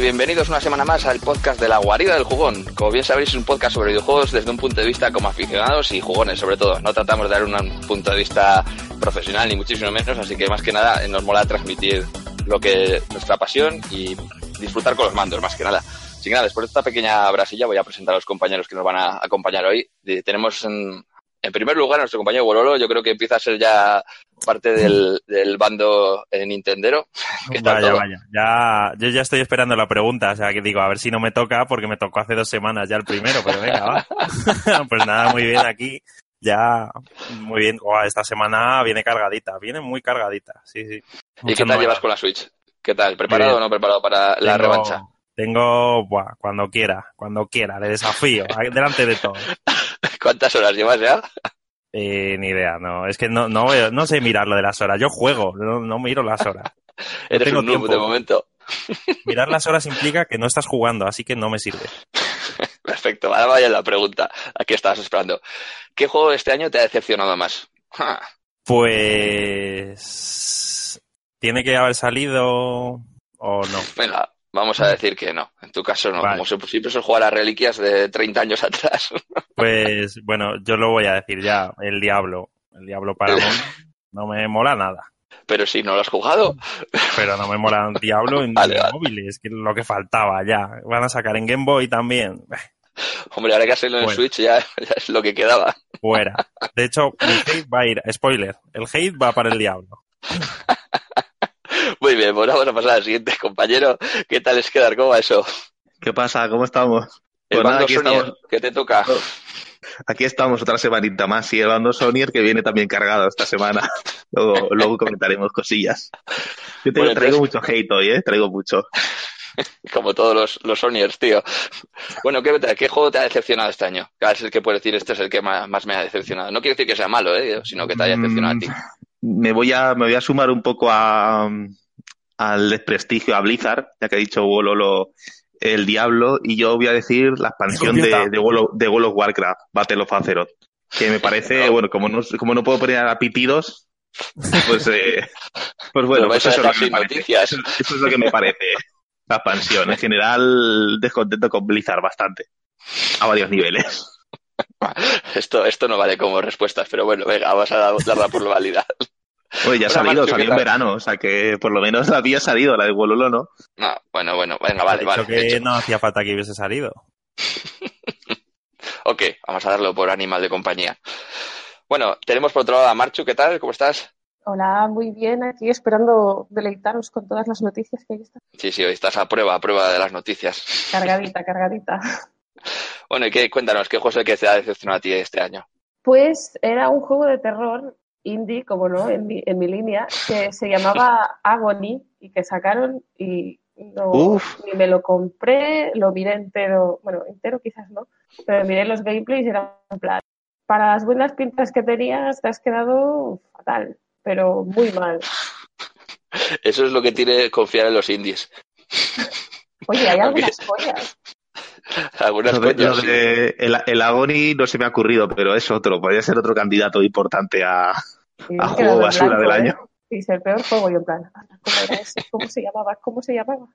bienvenidos una semana más al podcast de la guarida del jugón. Como bien sabéis, es un podcast sobre videojuegos desde un punto de vista como aficionados y jugones, sobre todo. No tratamos de dar un punto de vista profesional ni muchísimo menos, así que más que nada nos mola transmitir lo que nuestra pasión y disfrutar con los mandos, más que nada. Que nada, después de esta pequeña brasilla voy a presentar a los compañeros que nos van a acompañar hoy. Tenemos en, en primer lugar, nuestro compañero Bololo, yo creo que empieza a ser ya parte del, del bando Nintendero. vaya, vaya. Ya, yo ya estoy esperando la pregunta, o sea, que digo, a ver si no me toca, porque me tocó hace dos semanas ya el primero, pero venga, va. pues nada, muy bien aquí. Ya, muy bien. esta semana viene cargadita, viene muy cargadita, sí, sí. ¿Y qué tal llevas con la Switch? ¿Qué tal? ¿Preparado o no preparado para la revancha? Tengo, buah, cuando quiera, cuando quiera, le desafío, delante de todo. ¿Cuántas horas llevas ya? Eh, ni idea, no. Es que no, no, no sé mirar lo de las horas. Yo juego, no, miro las horas. Eres un noob de momento. Mirar las horas implica que no estás jugando, así que no me sirve. Perfecto, ahora vaya la pregunta. Aquí estabas esperando. ¿Qué juego este año te ha decepcionado más? Pues... ¿Tiene que haber salido o no? Venga, Vamos a decir que no. En tu caso no. Como siempre es jugar a reliquias de 30 años atrás. Pues bueno, yo lo voy a decir ya. El Diablo. El Diablo para no me mola nada. Pero si no lo has jugado. Pero no me mola un Diablo en móviles, que es lo que faltaba ya. Van a sacar en Game Boy también. Hombre, ahora que hacerlo en Switch ya, ya, es lo que quedaba. Fuera. De hecho, el hate va a ir, spoiler, el hate va para el Diablo. Muy bien, pues vamos a pasar al siguiente compañero. ¿Qué tal es quedar? ¿Cómo va eso? ¿Qué pasa? ¿Cómo estamos? El pues bando Sonier, ¿qué te toca? Aquí estamos otra semanita más y el bando Sonier que viene también cargado esta semana. luego, luego comentaremos cosillas. Yo te traigo mucho hate hoy, ¿eh? Traigo mucho. Como todos los, los Sonyers, tío. Bueno, ¿qué, ¿qué, juego te ha decepcionado este año? ¿Cuál es el que puedes decir este es el que más, me ha decepcionado? No quiero decir que sea malo, ¿eh? sino que te haya decepcionado a ti. Mm, me voy a, me voy a sumar un poco a, al desprestigio a Blizzard, ya que ha dicho Wololo el Diablo, y yo voy a decir la expansión de, de, World, of, Warcraft, Battle of Azeroth, que me parece, bueno, como no, como no puedo poner a pitidos, pues, eh, pues bueno, pues eso, es lo que me parece, eso, es lo que me parece la expansión. En general, descontento con Blizzard bastante, a varios niveles. Esto, esto no vale como respuestas, pero bueno, venga, vamos a darla por válida. Oye, ya ha salido, salió en verano, o sea que por lo menos la había salido, la de Wololo, ¿no? No, bueno, bueno, venga, vale, vale. que no hacía falta que hubiese salido. ok, vamos a darlo por animal de compañía. Bueno, tenemos por otro lado a Marchu, ¿qué tal? ¿Cómo estás? Hola, muy bien, aquí esperando deleitaros con todas las noticias que hay. Sí, sí, hoy estás a prueba, a prueba de las noticias. Cargadita, cargadita. Bueno, y qué, cuéntanos, ¿qué juego es el que te ha decepcionado a ti este año? Pues era un juego de terror indie, como no, en mi, en mi línea, que se llamaba Agony y que sacaron y no, ni me lo compré, lo miré entero, bueno, entero quizás no, pero miré los gameplays y era un plan. Para las buenas pintas que tenías te has quedado fatal, pero muy mal. Eso es lo que tiene confiar en los indies. Oye, hay algunas joyas. Algunas el, el, Agony no se me ha ocurrido, pero es otro. Podría ser otro candidato importante a, a juego basura del año. Sí, es el peor juego. Y en plan, ¿cómo era ese? ¿Cómo se llamaba? ¿Cómo se llamaba?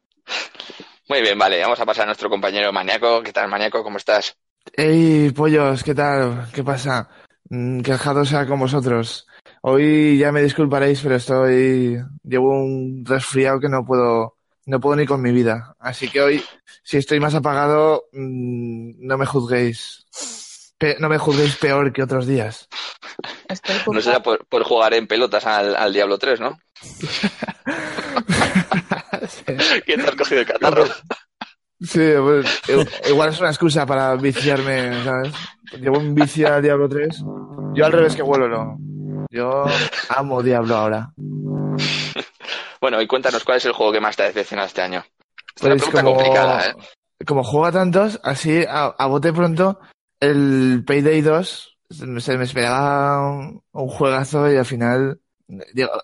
Muy bien, vale. Vamos a pasar a nuestro compañero Maniaco. ¿Qué tal, Maniaco? ¿Cómo estás? Hey, pollos, ¿qué tal? ¿Qué pasa? Mm, quejado sea con vosotros. Hoy ya me disculparéis, pero estoy. Llevo un resfriado que no puedo no puedo ni con mi vida. Así que hoy, si estoy más apagado, mm, no me juzguéis. No me juzguéis peor que otros días. no será por, jugar en pelotas al, Diablo 3, ¿no? ¿Quién te has cogido el catarro? Sí, pues, igual es una excusa para viciarme, ¿sabes? Llevo un vicio al Diablo 3. Yo al revés que vuelo, no. Yo amo Diablo ahora. Bueno, y cuéntanos cuál es el juego que más te ha decepcionado este año. Es una pues pregunta como, complicada, ¿eh? Como juega tantos, así a, bote pronto, el Payday 2 se me esperaba un, juegazo y al final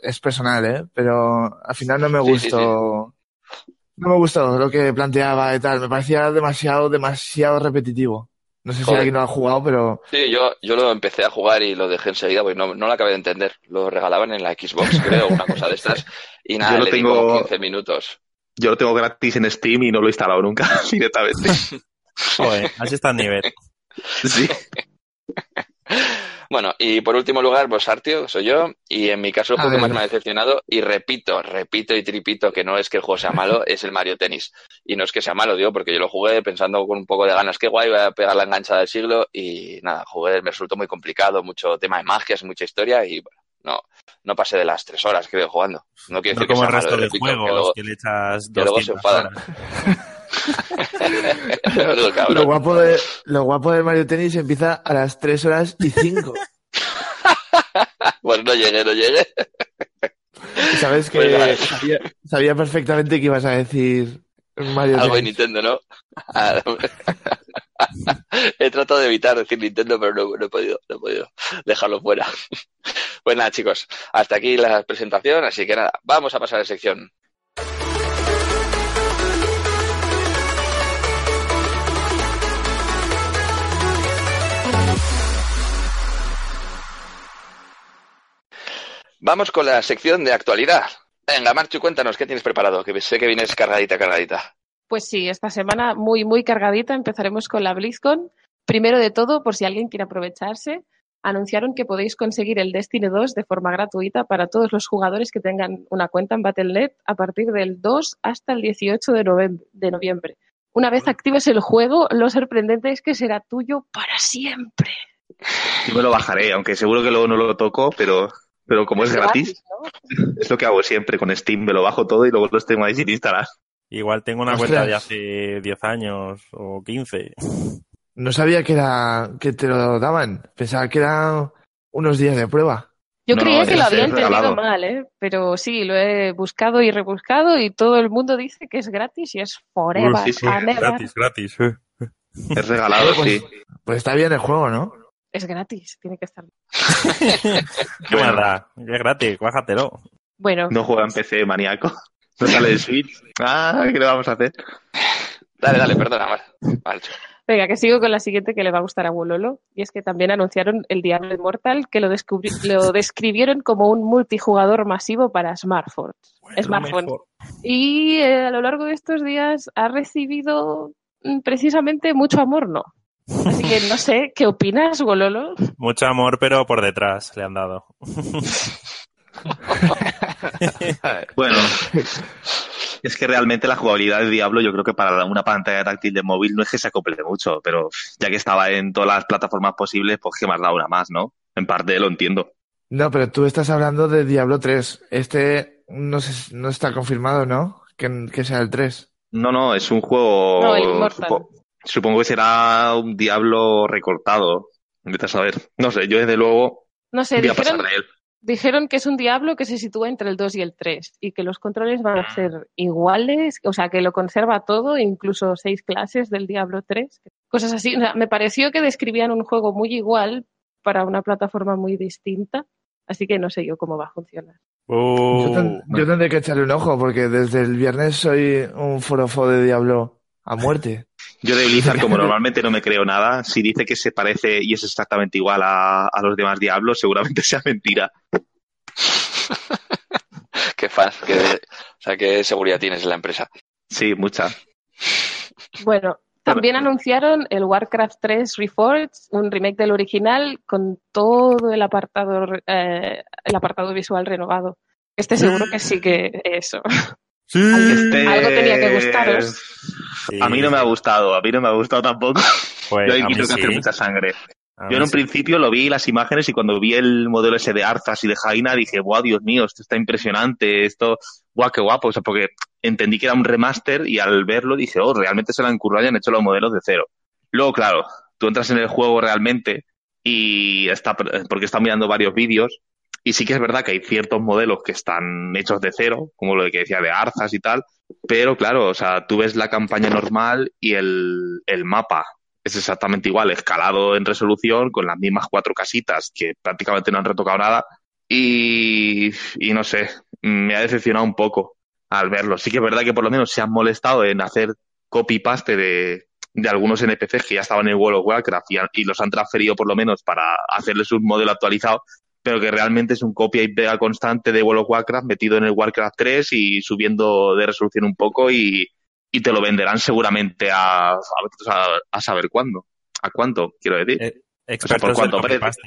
es personal, ¿eh? Pero al final no me gustó. No me gustó lo que planteaba y tal. Me parecía demasiado, demasiado repetitivo. No sé si alguien lo ha jugado, pero. Sí, yo, yo lo empecé a jugar y lo dejé enseguida porque no, no lo acabé de entender. Lo regalaban en la Xbox, creo, una cosa de estas. Y nada, le tengo... 15 minutos. Yo lo tengo gratis en Steam y no lo he instalado nunca directamente. Joder, así está el nivel. Sí. Bueno, y por último lugar, pues Artio, soy yo, y en mi caso el juego que más me ha decepcionado, y repito, repito y tripito que no es que el juego sea malo, es el Mario Tennis. Y no es que sea malo, digo, porque yo lo jugué pensando con un poco de ganas, que guay, voy a pegar la enganchada del siglo, y nada, jugué, me resultó muy complicado, mucho tema de magias, mucha historia, y bueno, no, no pasé de las tres horas, creo, jugando. No quiero No decir que sea el resto malo, de repito, que luego- que le echas que luego se 200 enfadan. Lo guapo, de, lo guapo de Mario Tennis empieza a las 3 horas y 5. Pues no llegué, no llegué. Sabes que sabía, sabía perfectamente que ibas a decir Mario Algo de. Nintendo, ¿no? Ah, no. He tratado de evitar decir Nintendo, pero no, no he podido, no he podido dejarlo fuera. Pues nada, chicos, hasta aquí la presentación, así que nada, vamos a pasar a la sección. Vamos con la sección de actualidad. Venga, Marchu, cuéntanos qué tienes preparado, que sé que vienes cargadita, cargadita. Pues sí, esta semana muy, muy cargadita. Empezaremos con la BlizzCon. Primero de todo, por si alguien quiere aprovecharse, anunciaron que podéis conseguir el Destiny 2 de forma gratuita para todos los jugadores que tengan una cuenta en Battle.net a partir del 2 hasta el 18 de novem- de noviembre. Una vez actives el juego, lo sorprendente es que será tuyo para siempre. Yo me lo bajaré, aunque seguro que luego no lo toco, pero, pero como es gratis, ¿no? es lo que hago siempre con Steam. Me lo bajo todo y luego lo tengo ahí sin instalar. Igual tengo una Ostras. cuenta de hace 10 años o 15. No sabía que era que te lo daban. Pensaba que eran unos días de prueba. Yo No, creía no, que lo había entendido regalado. mal, ¿eh? pero sí, lo he buscado y rebuscado y todo el mundo dice que es gratis y es forever Sí, sí. Gratis, gratis. eh. Es regalado, Pues- sí. Pues está bien el juego, ¿no? Es gratis, tiene que estar. ¿Qué más da? Es gratis, bájatelo. Bueno, No juega en PC, maníaco. No sale de Switch. Ah, ¿qué le vamos a hacer? Dale, dale, perdona. Marchu. venga, que sigo con la siguiente que le va a gustar a Wololo. Y es que también anunciaron el Diablo Immortal, que lo, descubri- lo describieron como un multijugador masivo para smartphones. Smartphone. Mejor. Y eh, a lo largo de estos días ha recibido mm, precisamente mucho amor, ¿no? Así que no sé, ¿qué opinas, Wololo? Mucho amor, pero por detrás le han dado. Bueno, es que realmente la jugabilidad de Diablo, yo creo que para una pantalla táctil de móvil no es que se acople mucho, pero ya que estaba en todas las plataformas posibles, pues que más da una más, ¿no? En parte lo entiendo. No, pero tú estás hablando de Diablo 3. Este no, está confirmado, ¿no? Que, que sea el 3. No, no, es un juego. No, el Immortal. Supo- supongo que será un Diablo recortado. Vete a saber. No sé, yo desde luego No sé, voy a pasar dijeron, de él. dijeron que es un Diablo que se sitúa entre el 2 y el 3 y que los controles van a ser iguales, o sea, que lo conserva todo, incluso seis clases del Diablo 3, cosas así. O sea, me pareció que describían un juego muy igual para una plataforma muy distinta, así que no sé yo cómo va a funcionar. Uh, Yo, ten- yo tendré que echarle un ojo porque desde el viernes soy un forofo de Diablo a muerte. Yo de Blizzard, como normalmente no me creo nada, si dice que se parece y es exactamente igual a, a los demás Diablos, seguramente sea mentira. Qué fan, qué, o sea, qué seguridad tienes en la empresa. Sí, mucha. Bueno, también anunciaron el Warcraft 3 Reforged, un remake del original con todo el apartado, eh, el apartado visual renovado. Este seguro que sí que eso. Sí. Este- Algo tenía que gustaros. Sí, A mí no me ha gustado, a mí no me ha gustado tampoco. Pues Yo ahí quiero que sí. hacer mucha sangre. A Yo en un sí. principio lo vi las imágenes y cuando vi el modelo ese de Arzas y de Jaina dije, ¡buah, Dios mío! Esto está impresionante, esto, ¡buah, qué guapo! O sea, porque entendí que era un remaster y al verlo dije, oh, realmente se lo han currado y han hecho los modelos de cero. Luego, claro, tú entras en el juego realmente y está, porque está mirando varios vídeos y sí que es verdad que hay ciertos modelos que están hechos de cero, como lo que decía de Arzas y tal, pero claro, o sea, tú ves la campaña normal y el, el mapa es exactamente igual, escalado en resolución, con las mismas cuatro casitas que prácticamente no han retocado nada. Y, y no sé, me ha decepcionado un poco al verlo. Sí que es verdad que por lo menos se han molestado en hacer copy-paste de, de algunos NPCs que ya estaban en World of Warcraft y, los han transferido por lo menos para hacerles un modelo actualizado. Pero que realmente es un copia y pega constante de World of Warcraft metido en el Warcraft 3 y subiendo de resolución un poco y, y te lo venderán seguramente a, a, a saber cuándo. ¿A cuánto, quiero decir? Eh, expertos o sea, ¿por cuánto del copy-paste.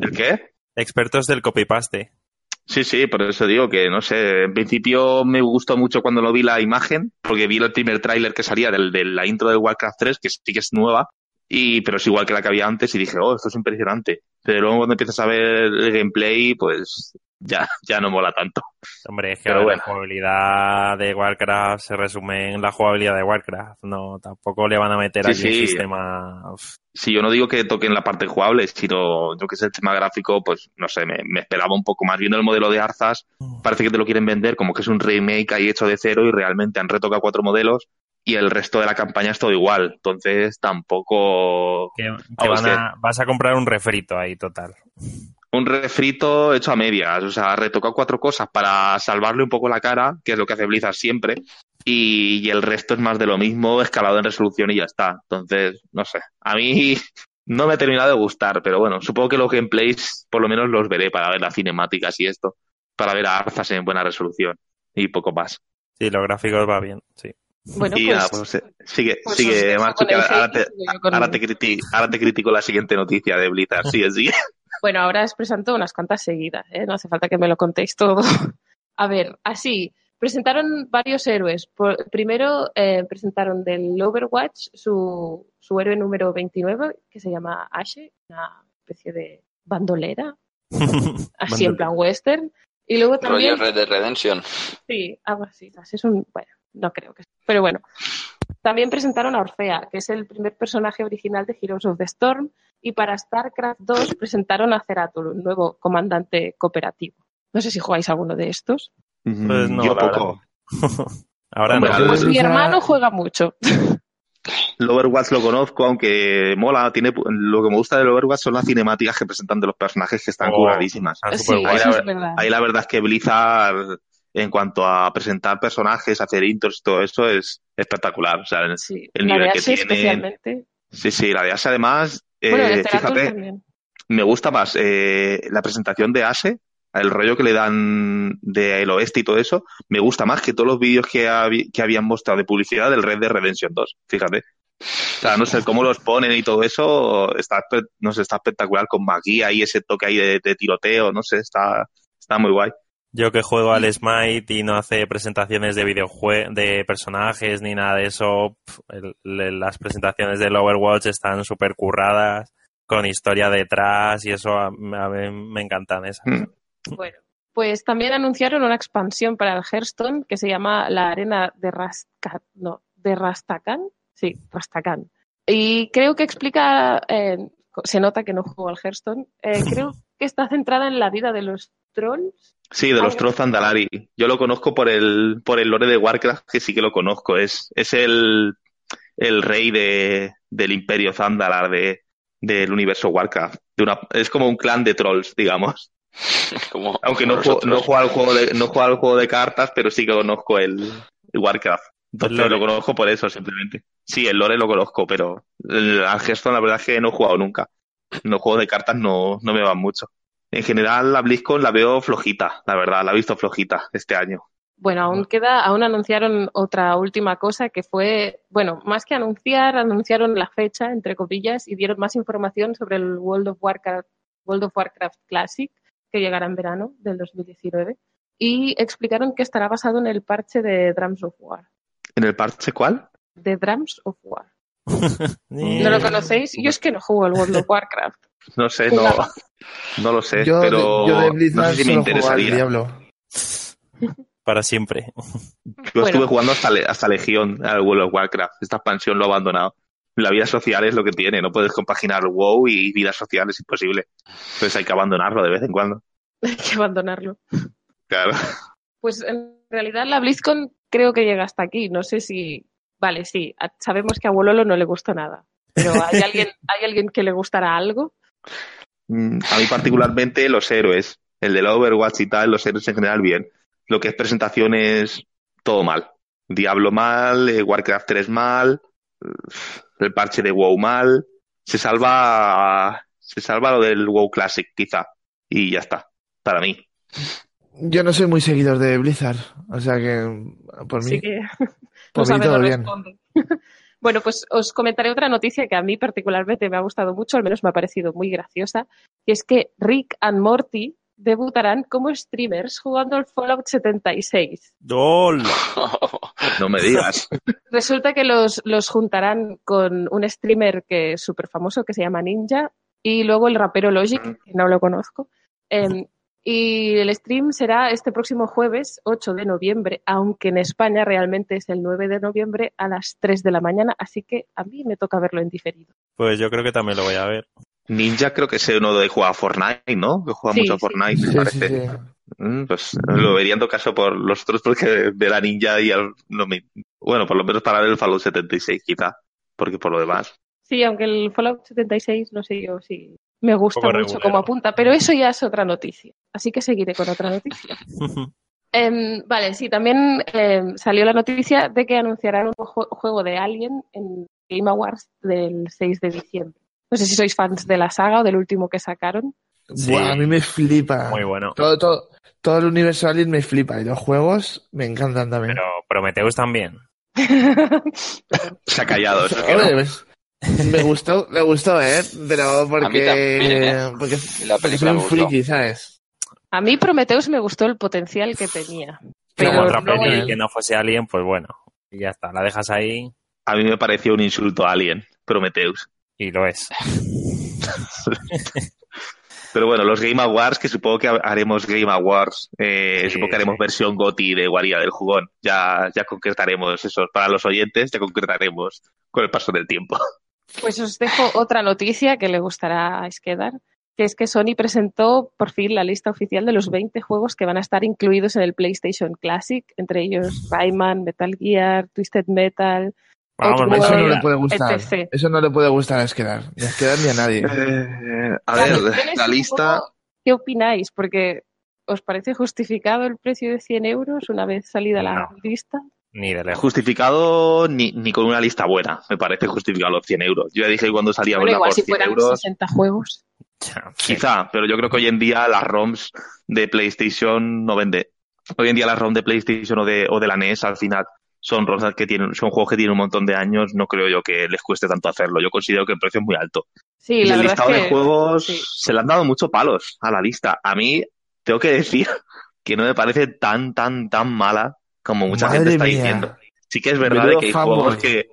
¿El qué? Expertos del copy-paste. Sí, sí, por eso digo que, no sé, en principio me gustó mucho cuando lo vi la imagen, porque vi el primer tráiler que salía del, de la intro de Warcraft 3, que sí que es nueva, y, pero es igual que la que había antes, y dije, oh, esto es impresionante. Pero luego cuando empiezas a ver el gameplay, pues ya, ya no mola tanto. Hombre, es que bueno. la jugabilidad de Warcraft se resume en la jugabilidad de Warcraft. No, tampoco le van a meter Sí, aquí sí. un sistema. Uf. Sí, yo no digo que toquen la parte jugable, sino yo que sé, el tema gráfico, pues no sé, me, me esperaba un poco más. Viendo el modelo de Arzas, parece que te lo quieren vender como que es un remake ahí hecho de cero y realmente han retocado cuatro modelos y el resto de la campaña es todo igual. Entonces tampoco... Que, que Vamos, van a- vas a comprar un refrito ahí, total. un refrito hecho a medias, o sea, retocado cuatro cosas para salvarle un poco la cara, que es lo que hace Blizzard siempre, y, y el resto es más de lo mismo, escalado en resolución y ya está. Entonces, no sé, a mí no me ha terminado de gustar, pero bueno, supongo que los gameplays por lo menos los veré para ver las cinemáticas y esto, para ver a Arzas en buena resolución y poco más. Sí, los gráficos va bien, sí. Bueno, y pues, nada, pues, sigue, pues sigue, que el ahora te, y sigo yo con- ahora te criti- ahora te critico la siguiente noticia de Blizzard, sigue, sigue. Bueno, ahora os presento unas cuantas seguidas, ¿eh? no hace falta que me lo contéis todo. A ver, así, presentaron varios héroes. Por- primero eh, presentaron del Overwatch su, su héroe número 29, que se llama Ashe, una especie de bandolera, así en plan western. Y luego Rollo también... Red Dead Redemption. Sí, algo así. Así Es un, bueno, no creo que. Pero bueno. También presentaron a Orfea, que es el primer personaje original de Heroes of the Storm. Y para StarCraft 2 presentaron a Ceratul, un nuevo comandante cooperativo. No sé si jugáis alguno de estos. Pues no, yo la poco. Ahora Hombre, no. Pues mi hermano juega mucho. El Overwatch lo conozco, aunque mola, tiene lo que me gusta del Overwatch son las cinemáticas que presentan de los personajes que están Oh. curadísimas. Sí, Ahí es verdad. Ahí la verdad es que Blizzard, en cuanto a presentar personajes, hacer intros y todo eso, es espectacular. O sea, Sí, el la nivel de que Ashe tienen. especialmente. sí, sí, la de Ashe además, eh, bueno, de fíjate, también. me gusta más eh, la presentación de Ashe, el rollo que le dan del oeste y todo eso, me gusta más que todos los vídeos que, habían mostrado de publicidad del Red Dead Redemption 2, fíjate. O sea, no sé cómo los ponen y todo eso, está, no sé, está espectacular con magia y ese toque ahí de, de tiroteo, no sé, está, está muy guay. Yo que juego al Smite y no hace presentaciones de videojuegos, de personajes ni nada de eso, el- las presentaciones del Overwatch están súper curradas, con historia detrás y eso a, a mí me encantan esas. Mm. Bueno, pues también anunciaron una expansión para el Hearthstone que se llama la Arena de Rastka, no, de Rastakan. Sí, Rastakan. Y creo que explica, eh, se nota que no juego al Hearthstone, eh, creo que está centrada en la vida de los trolls. Sí, de los Algo. Trolls Zandalari. Yo lo conozco por el, por el lore de Warcraft, que sí que lo conozco. Es, es el, el rey de, del imperio Zandalar de, del universo Warcraft. De una, es como un clan de trolls, digamos. Como, Aunque como no juego, no juego al juego de, no juego al juego de cartas, pero sí que conozco el, el Warcraft. Entonces lo conozco por eso, simplemente. Sí, el lore lo conozco, pero el, al Hearthstone la verdad es que no he jugado nunca. Los juegos de cartas no, no me van mucho. En general, la BlizzCon la veo flojita, la verdad, la he visto flojita este año. Bueno, aún queda, aún anunciaron otra última cosa que fue, bueno, más que anunciar, anunciaron la fecha, entre comillas, y dieron más información sobre el World of Warcraft, World of Warcraft Classic, que llegará en verano del 2019, y explicaron que estará basado en el parche de Drums of War. ¿En el parche cuál? De Drums of War. ¿No lo conocéis? Yo es que no juego al World of Warcraft. No sé, no, no lo sé, Yo, pero de, yo de no sé si me interesaría. Diablo. Para siempre. Yo Bueno. estuve jugando hasta, hasta Legión, al World of Warcraft. Esta expansión lo he abandonado. La vida social es lo que tiene, no puedes compaginar WoW y vida social, es imposible. Entonces hay que abandonarlo de vez en cuando. Hay que abandonarlo. Claro. Pues en realidad la BlizzCon creo que llega hasta aquí. No sé si. Vale, sí, sabemos que a Wololo no le gusta nada. Pero ¿hay alguien, ¿hay alguien que le gustará algo? Mm, A mí particularmente los héroes, el del Overwatch y tal, los héroes en general bien. Lo que es presentaciones, todo mal. Diablo mal, eh, Warcraft 3 mal, el parche de WoW mal. Se salva, se salva lo del WoW Classic, quizá. y ya está, para mí. Yo no soy muy seguidor de Blizzard, o sea que por mí, que por no sabe, no bien. responde. Bueno, pues os comentaré otra noticia que a mí particularmente me ha gustado mucho, al menos me ha parecido muy graciosa, y es que Rick and Morty debutarán como streamers jugando al Fallout 76. ¡Gol! No me digas. Resulta que los, los juntarán con un streamer que es súper famoso que se llama Ninja y luego el rapero Logic, que no lo conozco. Em, y el stream será este próximo jueves 8 de noviembre, aunque en España realmente es el 9 de noviembre a las 3 de la mañana, así que a mí me toca verlo en diferido. Pues yo creo que también lo voy a ver. Ninja creo que es uno de juega a Fortnite, ¿no? Que juega Sí, mucho a sí. Fortnite, Sí, me sí, parece. sí. Mm, Pues lo vería en todo caso por los otros porque de la ninja y al, no me, bueno, por lo menos para ver el Fallout 76 quizá, porque por lo demás. Sí, aunque el Fallout 76, no sé yo si me gusta mucho regulero. como apunta, pero eso ya es otra noticia. Así que seguiré con otra noticia. Em, vale, sí, también em, salió la noticia de que anunciarán un ju- juego de Alien en Game Awards del 6 de diciembre. No sé si sois fans de la saga o del último que sacaron. Sí. Buah, a mí me flipa. Muy bueno. Todo, todo, todo el universo Alien me flipa y los juegos me encantan también. Pero Prometheus también. Se ha callado. no. Oye, me gustó, me gustó, ¿eh? Pero porque, también, ¿eh? porque, La película soy un friki, ¿sabes? A mí Prometheus me gustó el potencial que tenía. Pero Como otra luego peli el- que no fuese Alien, pues bueno. Y ya está, la dejas ahí A mí me pareció un insulto a Alien, Prometheus. y lo es. Pero bueno, los Game Awards, que supongo que haremos Game Awards, eh, Sí, supongo que haremos sí. versión GOTI de Guarida del Jugón. Ya, ya concretaremos eso. Para los oyentes, ya concretaremos con el paso del tiempo. Pues os dejo otra noticia que le gustará a Esquedar, que es que Sony presentó por fin la lista oficial de los 20 juegos que van a estar incluidos en el PlayStation Classic, entre ellos Rayman, Metal Gear, Twisted Metal. Vamos, Eso no le puede gustar. etc. Eso no le puede gustar a Esquedar. Ni a Esquedar ni a nadie. Eh, a ver, la lista. poco, ¿Qué opináis? Porque ¿os parece justificado el precio de 100 euros una vez salida la lista? Ni de lejos. Justificado ni, ni con una lista buena, me parece justificado los 100 euros. Yo ya dije que cuando salía Bueno, igual por si 100 fueran euros, 60 juegos. Quizá, pero yo creo que hoy en día las ROMs de PlayStation no vende. Hoy en día las ROMs de PlayStation o de, o de la NES al final son ROMs que tienen, son juegos que tienen un montón de años, no creo yo que les cueste tanto hacerlo. Yo considero que el precio es muy alto. Sí, y la el verdad listado es que de juegos sí. se le han dado muchos palos a la lista. A mí tengo que decir que no me parece tan, tan, tan mala como mucha Madre gente está mía. diciendo. Sí que es verdad de que hay fanboy. juegos que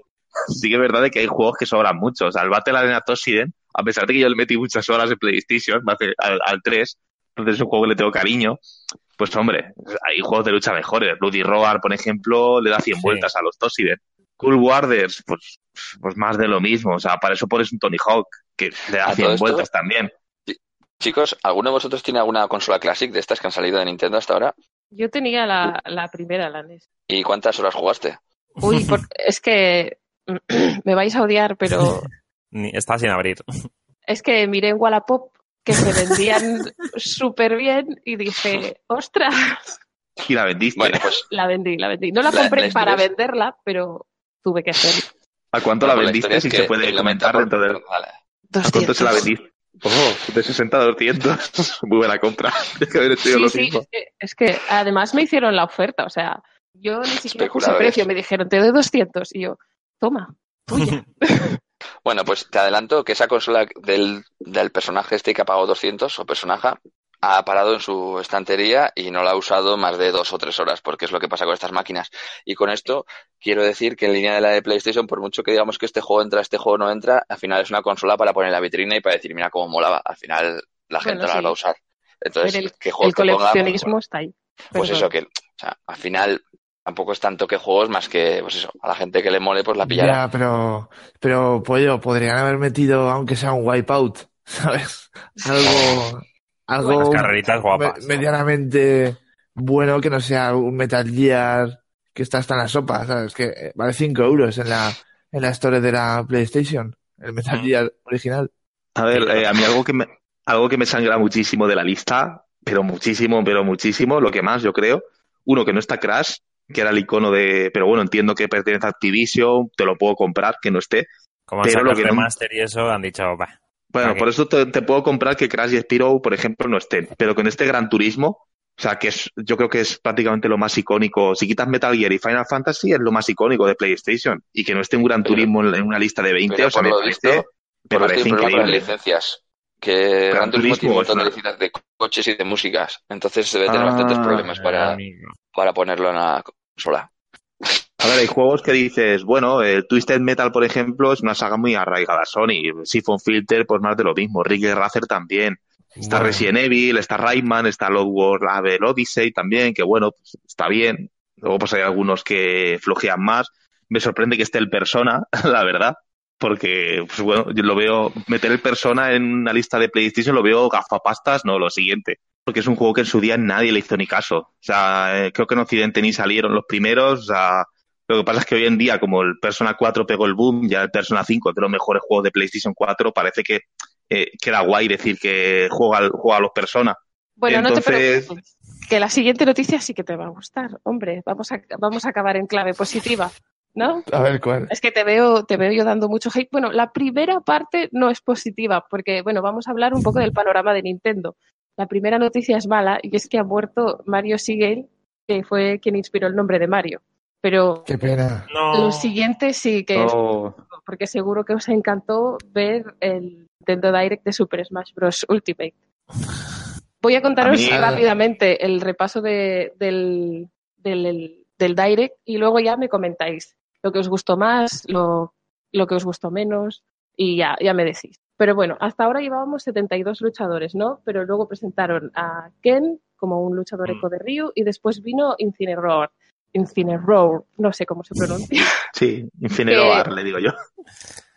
sí que es verdad de que hay juegos que sobran mucho. O sea, el Battle Arena Toxiden, a pesar de que yo le metí muchas horas en PlayStation, al, al 3, entonces es un juego que le tengo cariño. Pues hombre, hay juegos de lucha mejores. Bloody Roar, por ejemplo, le da 100 Sí. vueltas a los Toxiden. Cool Warders, pues, pues más de lo mismo. O sea, para eso pones un Tony Hawk, que le da A 100 todo esto- vueltas también. Chicos, ¿alguno de vosotros tiene alguna consola Classic de estas que han salido de Nintendo hasta ahora? Yo tenía la, la primera, la NES. ¿Y cuántas horas jugaste? Uy, por- es que me vais a odiar, pero Ni- Está sin abrir. es que miré en Wallapop que se vendían súper bien y dije, ostras, Y la vendiste. Bueno, pues la vendí, la vendí. No la La- compré la para es- venderla, pero tuve que hacerlo. ¿A cuánto la bueno, vendiste? es Si que se puede comentar 90 dentro del... Vale. ¿A cuánto se la 200. vendiste? Oh, de 60 a 200. Muy buena compra. Sí, lo sí, mismo. es que, es que además me hicieron la oferta, o sea, yo ni siquiera puse precio, me dijeron, te doy 200 y yo, toma, tuya. Bueno, pues te adelanto que esa consola del, del personaje este que ha pagado 200 o personaje ha parado en su estantería y no la ha usado más de dos o tres horas, porque es lo que pasa con estas máquinas. Y con esto quiero decir que en línea de la de PlayStation, por mucho que digamos que este juego entra, este juego no entra, al final es una consola para poner en la vitrina y para decir, mira cómo molaba. Al final la gente Bueno, la sí. va a usar. Entonces, el, ¿qué juegos el que ponga? Pues, coleccionismo está ahí. Pues eso, que o sea, al final tampoco es tanto que juegos más que, pues eso, a la gente que le mole, pues la pillará. Ya, pero, pero, pollo, podrían haber metido, aunque sea un wipeout, ¿sabes? Algo, algo Las carreritas guapas. me- medianamente bueno que no sea un Metal Gear que está hasta en la sopa, ¿sabes? Que eh, vale 5 euros en la, en la store de la PlayStation, el Metal Mm. Gear original. A ver, eh, a mí algo que me, algo que me sangra muchísimo de la lista, pero muchísimo, pero muchísimo, lo que más yo creo, uno que no está Crash, que era el icono de, pero bueno, entiendo que pertenece a Activision, te lo puedo comprar, que no esté. Como han pero lo que no- remaster y eso, han dicho, va. Bueno, por eso te, puedo comprar que Crash y Spiro, por ejemplo, no estén. Pero con este Gran Turismo, o sea, que es, yo creo que es prácticamente lo más icónico. Si quitas Metal Gear y Final Fantasy, es lo más icónico de PlayStation. Y que no esté un Gran Turismo en una lista de 20, o sea, me parece, me parece increíble. licencias. Que Gran, Turismo, tiene un montón de licencias de coches y de músicas. Entonces debe tener bastantes ah, problemas para, para ponerlo en la consola. Ver, hay juegos que dices, bueno, el Twisted Metal, por ejemplo, es una saga muy arraigada a Sony. Siphon Filter, pues más de lo mismo. Rick Racer también. Está Resident Evil, está Rayman, está Lord War, Abel Odyssey también, que bueno, pues, está bien. Luego pues hay algunos que flojean más. Me sorprende que esté el Persona, la verdad, porque, pues bueno, yo lo veo, meter el Persona en una lista de PlayStation lo veo gafapastas, no, lo siguiente. Porque es un juego que en su día nadie le hizo ni caso. O sea, eh, creo que en Occidente ni salieron los primeros, o sea, lo que pasa es que hoy en día, como el Persona 4 pegó el boom, ya el Persona 5 de los mejores juegos de PlayStation 4, parece que eh, queda guay decir que juega, juega a los Persona. Bueno, no te preocupes, que la siguiente noticia sí que te va a gustar. Hombre, vamos a, vamos a acabar en clave positiva. ¿No? A ver cuál. Es que te veo, te veo yo dando mucho hate. Bueno, la primera parte no es positiva, porque bueno, vamos a hablar un poco del panorama de Nintendo. La primera noticia es mala y es que ha muerto Mario Sigel, que fue quien inspiró el nombre de Mario. Pero Qué pena. lo siguiente sí que es, porque seguro que os encantó ver el Nintendo Direct de Super Smash Bros. Ultimate. Voy a contaros rápidamente el repaso de, del, del, del, Direct y luego ya me comentáis lo que os gustó más, lo, lo que os gustó menos y ya, ya me decís. Pero bueno, hasta ahora llevábamos 72 luchadores, ¿no? Pero luego presentaron a Ken como un luchador mm. eco de Ryu y después vino Incineroar Incineroar, no sé cómo se pronuncia. Sí, Incineroar, le digo yo.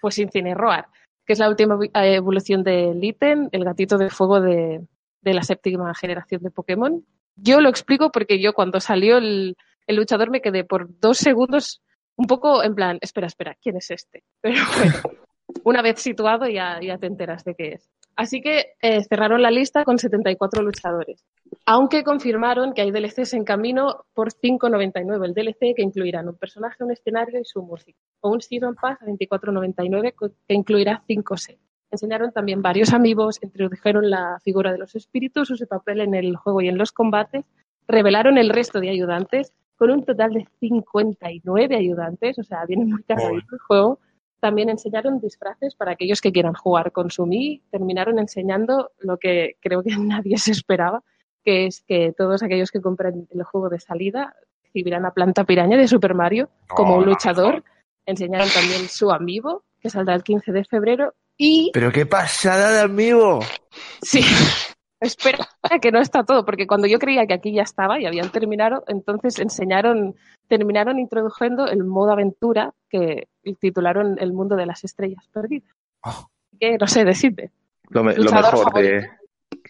Pues Incineroar, que es la última eh, evolución de Litten, el gatito de fuego de, la séptima generación de Pokémon. Yo lo explico porque yo cuando salió el, luchador me quedé por dos segundos un poco en plan, espera, espera, ¿quién es este? Pero bueno, una vez situado ya, ya te enteras de qué es. Así que eh, cerraron la lista con 74 luchadores, aunque confirmaron que hay DLCs en camino por 5,99 el DLC que incluirán un personaje, un escenario y su música, o un Season Pass a 24,99 que incluirá 5 sets. Enseñaron también varios amigos, introdujeron la figura de los espíritus, su papel en el juego y en los combates, revelaron el resto de ayudantes, con un total de 59 ayudantes, o sea, viene muy cargadito el juego, también enseñaron disfraces para aquellos que quieran jugar con Sumi. Terminaron enseñando lo que creo que nadie se esperaba, que es que todos aquellos que compren el juego de salida recibirán a Planta Piraña de Super Mario como un luchador. Enseñaron también su amigo, que saldrá el 15 de febrero. Y... ¡Pero qué pasada de amigo! Sí, espera que no está todo, porque cuando yo creía que aquí ya estaba y habían terminado, entonces enseñaron, terminaron introduciendo el modo aventura que titularon El mundo de las estrellas perdidas. Oh. Que no sé decirte. Lo, mejor de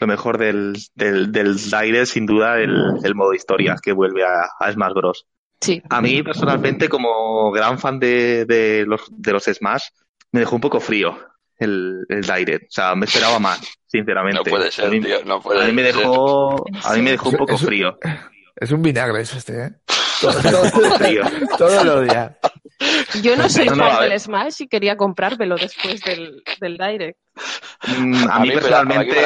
lo mejor del, del, del aire, sin duda, el, el, modo historias que vuelve a, a, Smash Bros. Sí. A mí, personalmente, como gran fan de, de, los, de los Smash, me dejó un poco frío el, el Direct. O sea, me esperaba más, sinceramente. No puede ser, a mí, tío, no puede a mí me dejó, a mí me dejó un poco frío. Es un vinagre eso este, ¿eh? Todo, todo, frío. todo lo odia. Yo no soy fan del Smash y quería comprármelo después del, del Direct. Mm, a, mí, personalmente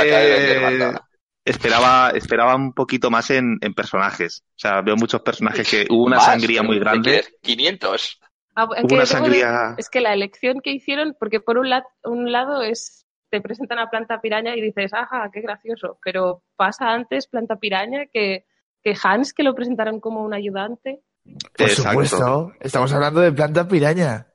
esperaba, esperaba un poquito más en, en, personajes. O sea, veo muchos personajes que hubo una sangría muy grande. 500. Ah, hubo una sangría... es que la elección que hicieron, porque por un, un lado es te presentan a Planta Piraña y dices, ajá, qué gracioso, pero pasa antes Planta Piraña que, que Hans, que lo presentaron como un ayudante. Por supuesto, estamos hablando de planta piraña.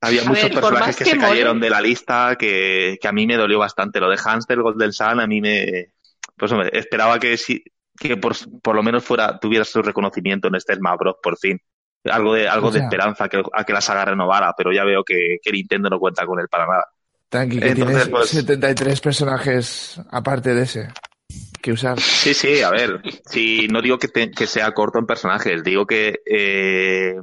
Había muchos personajes que, se cayeron de la lista que, que, a mí me dolió bastante. Lo de Hans del Golden Sun a mí me... Pues hombre, esperaba que, si, que por, por lo menos fuera tuviera su reconocimiento en este Smash Bros. por fin. Algo de, algo de esperanza que, a que la saga renovara, pero ya veo que, que Nintendo no cuenta con él para nada. Tranqui, que tienes 73 pues personajes aparte de ese que usar. Sí, sí, a ver, si no digo que, sea corto en personajes, digo que, eh,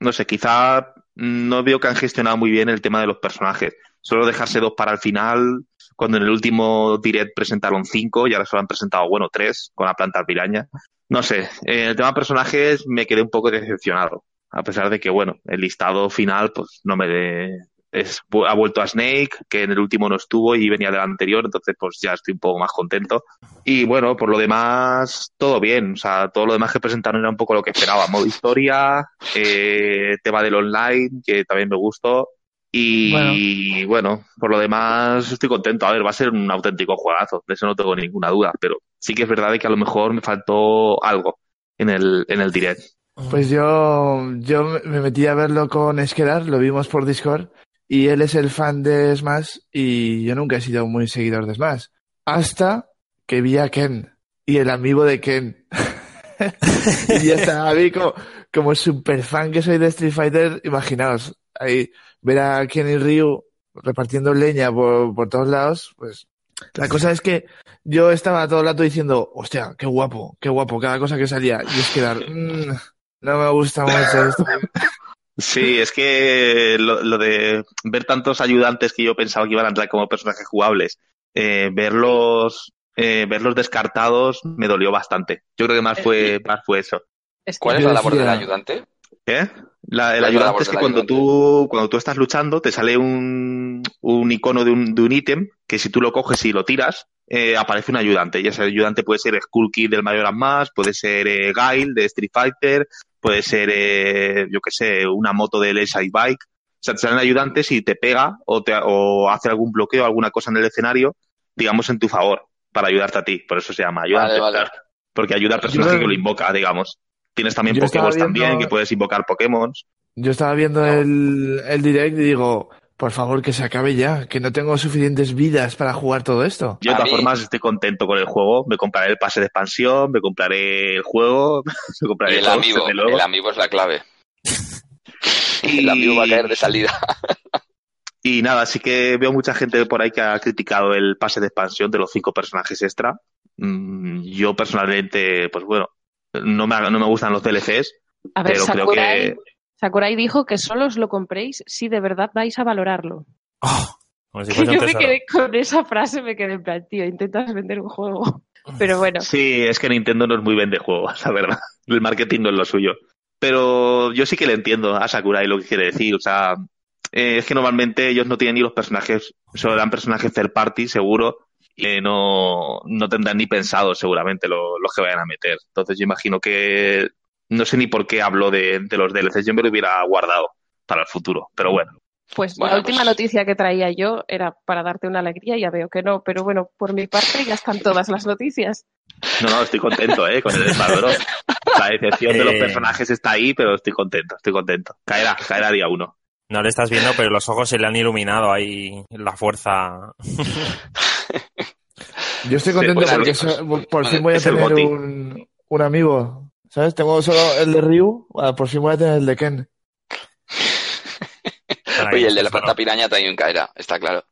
no sé, quizá no veo que han gestionado muy bien el tema de los personajes. Solo dejarse dos para el final, cuando en el último direct presentaron cinco y ahora solo han presentado, bueno, tres con la planta piraña. No sé, en el tema de personajes me quedé un poco decepcionado, a pesar de que, bueno, el listado final, pues no me, es, ha vuelto a Snake, que en el último no estuvo y venía del anterior, entonces pues ya estoy un poco más contento. Y bueno, por lo demás, todo bien. O sea, todo lo demás que presentaron era un poco lo que esperaba. Modo historia, eh, tema del online, que también me gustó. Y bueno. por lo demás estoy contento. A ver, va a ser un auténtico juegazo, de eso no tengo ninguna duda, pero sí que es verdad que a lo mejor me faltó algo en el, en el direct. Pues yo, yo me metí a verlo con Esquerar, lo vimos por Discord, y él es el fan de Smash y yo nunca he sido muy seguidor de Smash. Hasta que vi a Ken y el amigo de Ken. y ya está, a mí como, como super fan que soy de Street Fighter, imaginaos, ahí ver a Ken y Ryu repartiendo leña por, por todos lados, pues la cosa es que yo estaba todo el rato diciendo, hostia, qué guapo, qué guapo, cada cosa que salía. Y es quedar, mmm, no me gusta mucho esto. Sí, es que lo, de ver tantos ayudantes que yo pensaba que iban a entrar como personajes jugables, eh, verlos, eh, verlos descartados me dolió bastante. Yo creo que más fue, más fue eso. ¿Cuál es la labor del ayudante? ¿Qué? La, el ayudante es que cuando tú, cuando tú estás luchando te sale un, un icono de un, de un ítem que si tú lo coges y lo tiras, eh, aparece un ayudante. Y ese ayudante puede ser Skull Kid del Mayor Más, puede ser eh, Guile de Street Fighter, puede ser, eh, yo qué sé, una moto del Side Bike. O sea, te salen ayudantes y te pega o, te, o hace algún bloqueo, alguna cosa en el escenario, digamos, en tu favor, para ayudarte a ti. Por eso se llama ayudante. Porque ayuda al personaje que lo invoca, digamos. Tienes también Pokémon también, que puedes invocar Pokémon. Yo estaba viendo el, el direct y digo, por favor, que se acabe ya, que no tengo suficientes vidas para jugar todo esto. Yo de todas formas estoy contento con el juego, me compraré el pase de expansión, me compraré el juego, me compraré el, amigo, el amigo es la clave. El amigo va a caer de salida. y nada, sí que veo mucha gente por ahí que ha criticado el pase de expansión de los cinco personajes extra. Mm, yo personalmente, pues bueno, no me, no me gustan los DLCs, a ver, pero Sakurai, creo que... Sakurai dijo que solo os lo compréis si de verdad vais a valorarlo. Oh, como si Yo fuese un me tesoro. quedé con esa frase, me quedé en plan, tío, intentas vender un juego. Pero bueno, Sí, es que Nintendo no es muy vende juegos, la verdad. El marketing no es lo suyo. Pero yo sí que le entiendo a Sakurai lo que quiere decir. O sea, eh, es que normalmente ellos no tienen ni los personajes, solo dan personajes third party, seguro, y no, no tendrán ni pensado seguramente lo- los que vayan a meter. Entonces yo imagino que no sé ni por qué hablo de, de los DLCs, yo me lo hubiera guardado para el futuro. Pero bueno, pues Bueno, la última pues- noticia que traía yo era para darte una alegría, ya veo que no, pero bueno, por mi parte ya están todas las noticias. no, no, estoy contento, ¿eh? Con el Bros. La decepción de los Eh. personajes está ahí, pero estoy contento, estoy contento. Caerá, caerá día uno. No le estás viendo, pero los ojos se le han iluminado ahí la fuerza. Yo estoy Sí, contento pues, porque por- por fin voy a tener un, un amigo. ¿Sabes? Tengo solo el de Ryu, ah, por fin voy a tener el de Ken. Oye, el de la plata piraña también caerá, está claro.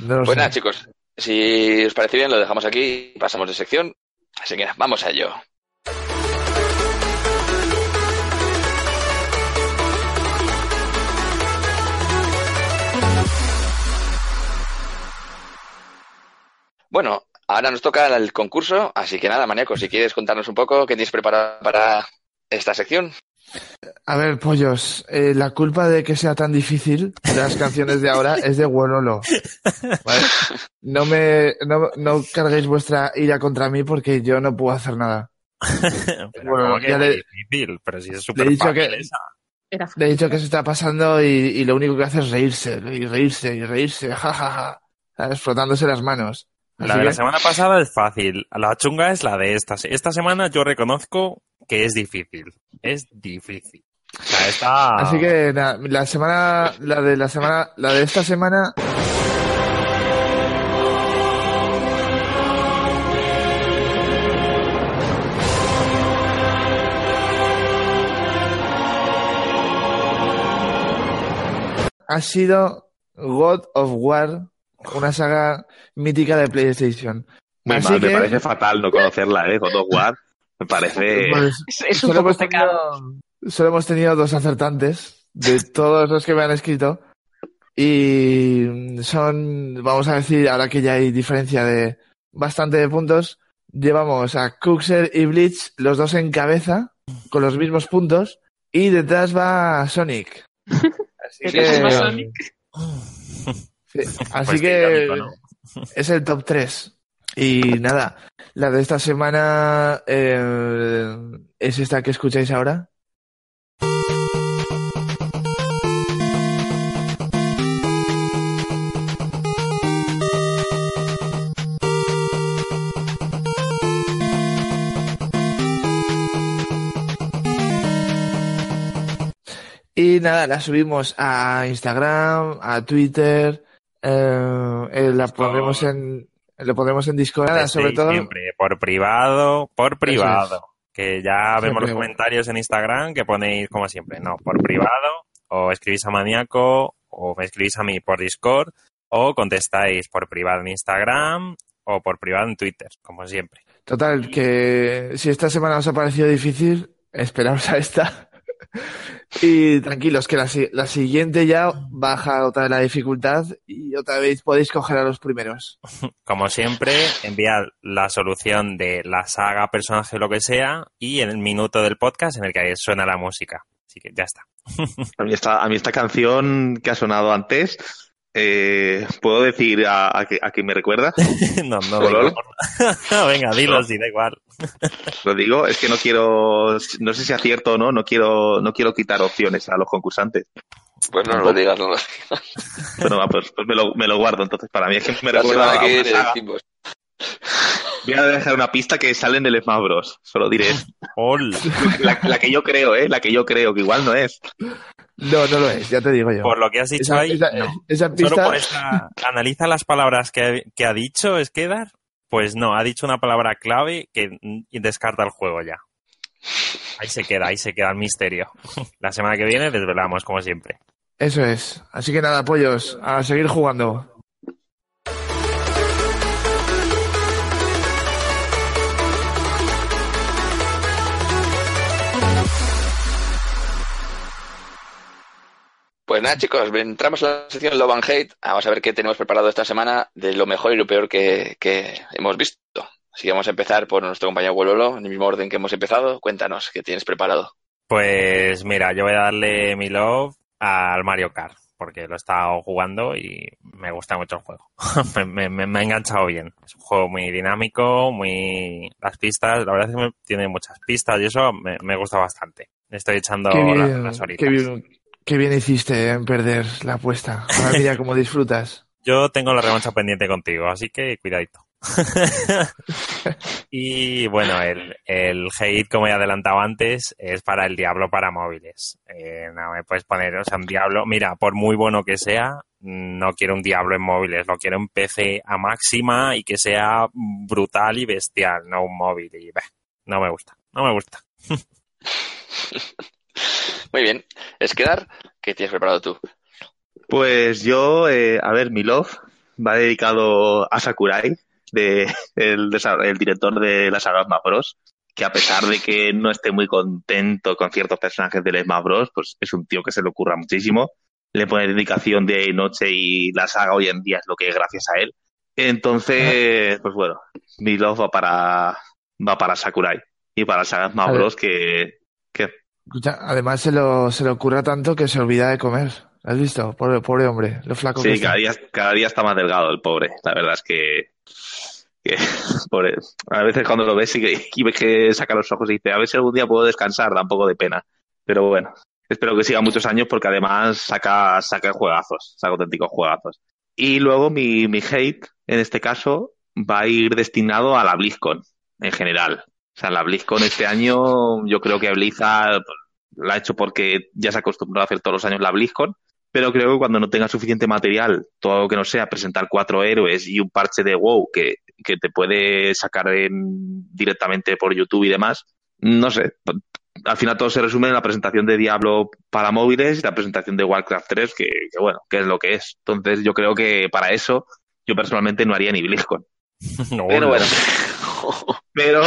No Pues sé. nada, chicos, si os parece bien, lo dejamos aquí, pasamos de sección. Así que vamos a ello. Bueno, ahora nos toca el concurso, así que nada, Maníaco, si quieres contarnos un poco qué tienes preparado para esta sección. A ver, pollos, eh, la culpa de que sea tan difícil de las canciones de ahora es de Wololo. ¿vale? No me, no, no carguéis vuestra ira contra mí porque yo no puedo hacer nada. Pero Bueno, ¿cómo que ya le- difícil, pero si es Le súper he dicho que, esa. Le he dicho que se está pasando y, y lo único que hace es reírse, y reírse, y reírse, jajaja, ¿sabes? frotándose las manos. La de la semana pasada es fácil. La chunga es la de esta. Esta semana yo reconozco que es difícil. Es difícil. O sea, esta... Así que la semana, la de la semana, la de esta semana. Ha sido God of War, una saga mítica de PlayStation. Muy Así mal, me parece fatal no conocerla, ¿eh? God of War. Me parece... Pues, es, es un solo, poco hemos pecado. tenido, solo hemos tenido dos acertantes de todos los que me han escrito. Y son, vamos a decir, ahora que ya hay diferencia de bastante de puntos, llevamos a Kuxer y Bleach, los dos en cabeza, con los mismos puntos, y detrás va Sonic. Así Detrás va que, Sonic. Sí, Así pues que es el top 3. Y nada, la de esta semana eh, es esta que escucháis ahora. Y nada, la subimos a Instagram, a Twitter, eh, eh la pondremos en, lo pondremos en Discord, sobre todo. Siempre, por privado, por privado. Que ya vemos los comentarios en Instagram que ponéis como siempre, no, por privado, o escribís a Maníaco, o me escribís a mí por Discord, o contestáis por privado en Instagram, o por privado en Twitter, como siempre. Total, que si esta semana os ha parecido difícil, esperaos a esta. Y tranquilos, que la, la, siguiente ya baja otra vez la dificultad y otra vez podéis coger a los primeros. Como siempre, enviad la solución de la saga, personaje, lo que sea, y en el minuto del podcast en el que suena la música. Así que ya está. A mí esta, a mí esta canción que ha sonado antes eh, ¿Puedo decir a, a, que, me recuerda? no, no, no, venga, dilo, si da igual. Lo digo, es que no quiero, no sé si acierto o no, no quiero, no quiero quitar opciones a los concursantes. Pues no, no lo digas, no lo digas. Bueno, pues, pues me, lo, me, lo, guardo entonces para mí. Es que me recuerda a Voy a dejar una pista que sale en el Smash Bros. Solo diré. La, la, que yo creo, ¿eh? La que yo creo, que igual no es. No, no lo es, ya te digo yo. Por lo que has dicho ahí, esa, pista... analiza las palabras que, que ha dicho Esquedar. Pues no, ha dicho una palabra clave que descarta el juego ya. Ahí se queda, ahí se queda el misterio. La semana que viene desvelamos, como siempre. Eso es. Así que nada, pollos, a seguir jugando. Pues nada, chicos, entramos a la sección Love and Hate. Vamos a ver qué tenemos preparado esta semana de lo mejor y lo peor que, hemos visto. Así que vamos a empezar por nuestro compañero Wololo, en el mismo orden que hemos empezado. Cuéntanos, ¿qué tienes preparado? Pues mira, yo voy a darle mi love al Mario Kart, porque lo he estado jugando y me gusta mucho el juego. me, me, ha enganchado bien. Es un juego muy dinámico, muy... Las pistas, la verdad es que tiene muchas pistas y eso me, gusta bastante. Estoy echando las horitas. Qué bien hiciste en perder la apuesta. Ahora mira cómo disfrutas. Yo tengo la revancha pendiente contigo, así que cuidadito. y bueno, el, el hate, como he adelantado antes, es para el Diablo para móviles. Eh, no me puedes poner, o sea, un Diablo, mira, por muy bueno que sea, no quiero un Diablo en móviles, lo quiero en PC a máxima y que sea brutal y bestial, no un móvil. Y no me gusta, no me gusta. Muy bien. Esquedar, ¿qué tienes preparado tú? Pues yo, eh, a ver, mi love va dedicado a Sakurai, de, el, director de las saga Smash Bros. Que a pesar de que no esté muy contento con ciertos personajes del Smash Bros., pues es un tío que se le ocurra muchísimo. Le pone dedicación de noche y la saga hoy en día es lo que es gracias a él. Entonces, pues bueno, mi love va para, va para Sakurai y para saga Smash Bros. que, que además se lo, se le ocurra tanto que se olvida de comer. ¿Has visto? Pobre, pobre hombre, lo flaco sí, que cada día, cada día está más delgado el pobre. La verdad es que, que pobre. a veces cuando lo ves y, ves que saca los ojos y dice, a ver si algún día puedo descansar, da un poco de pena. Pero bueno, espero que siga muchos años porque además saca, saca juegazos, saca auténticos juegazos. Y luego mi, mi hate, en este caso, va a ir destinado a la BlizzCon en general. O sea, la BlizzCon este año, yo creo que Blizzard la ha hecho porque ya se ha acostumbrado a hacer todos los años la BlizzCon, pero creo que cuando no tenga suficiente material, todo lo que no sea presentar cuatro héroes y un parche de WoW que, que te puede sacar en, directamente por YouTube y demás, no sé, al final todo se resume en la presentación de Diablo para móviles y la presentación de Warcraft 3, que, que, bueno, que es lo que es. Entonces yo creo que para eso yo personalmente no haría ni BlizzCon. pero bueno, pero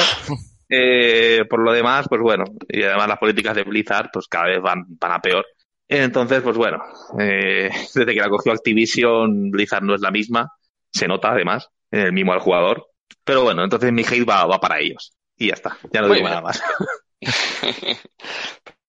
eh, por lo demás, pues bueno, y además las políticas de Blizzard pues cada vez van, van a peor. Entonces, pues bueno, eh, desde que la cogió Activision, Blizzard no es la misma, se nota además, en el mismo al jugador. Pero bueno, entonces mi hate va, va para ellos. Y ya está, ya no digo nada más.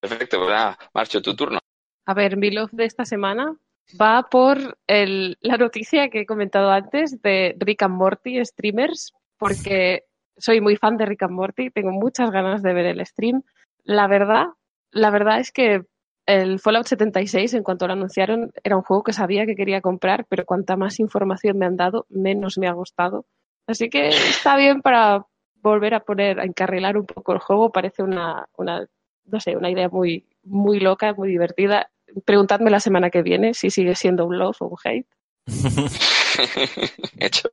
Perfecto, pues nada, Marcho, tu turno. A ver, mi love de esta semana va por el, la noticia que he comentado antes de Rick and Morty streamers, porque soy muy fan de Rick and Morty, tengo muchas ganas de ver el stream. La verdad, la verdad es que el Fallout 76, en cuanto lo anunciaron, era un juego que sabía que quería comprar, pero cuanta más información me han dado, menos me ha gustado. Así que está bien para volver a poner, a encarrilar un poco el juego. Parece una, una no sé, una idea muy, muy loca, muy divertida. Preguntadme la semana que viene si sigue siendo un love o un hate. Hecho.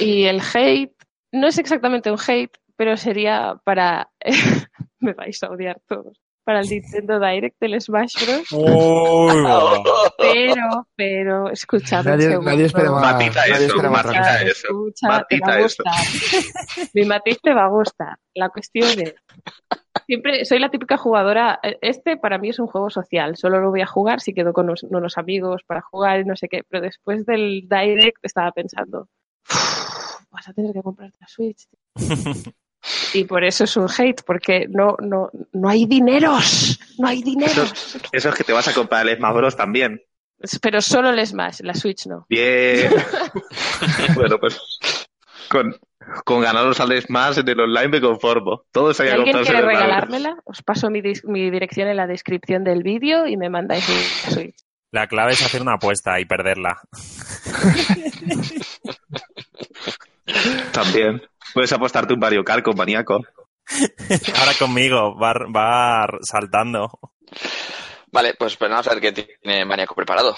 Y el hate no es exactamente un hate, pero sería para. me vais a odiar todos. Para el Nintendo Direct del Smash Bros. pero, pero, escuchadme un Nadie, nadie esperaba, Matita nadie eso, esperaba matita eso. Escucha, te va Matita a gustar. Mi matiz te va a gustar. La cuestión es, siempre soy la típica jugadora. Este para mí es un juego social. Solo lo voy a jugar si quedo con unos, unos amigos para jugar y no sé qué. Pero después del direct estaba pensando, "Uf, vas a tener que comprarte la Switch. tío". Y por eso es un hate, porque no, no, no hay dineros. No hay dineros. eso es que te vas a comprar el Smash Bros también. Pero solo el Smash, la Switch no. Bien. bueno, pues con, con ganaros al Smash en el online me conformo. Todos Si alguien quiere regalármela, os paso mi, dis- mi dirección en la descripción del vídeo y me mandáis mi Switch. La clave es hacer una apuesta y perderla. También. Puedes apostarte un Mario Kart con maníaco. Ahora conmigo, va, va saltando. Vale, pues esperamos a ver qué tiene Maníaco preparado.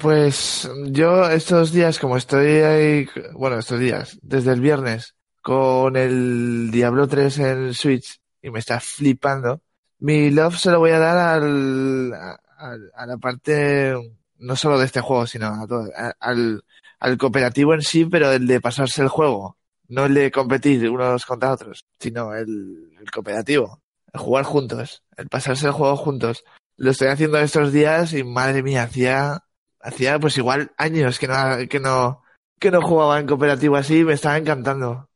Pues yo estos días, como estoy ahí, bueno, estos días, desde el viernes, con el Diablo 3 en Switch y me está flipando, mi love se lo voy a dar al, a, a- a la parte, no solo de este juego, sino a todo, a- al, al cooperativo en sí, pero el de pasarse el juego. No el de competir unos contra otros, sino el, el cooperativo. El jugar juntos, el pasarse el juego juntos. Lo estoy haciendo estos días y madre mía, hacía, hacía pues igual años que no, que no, que no jugaba en cooperativo así y me estaba encantando.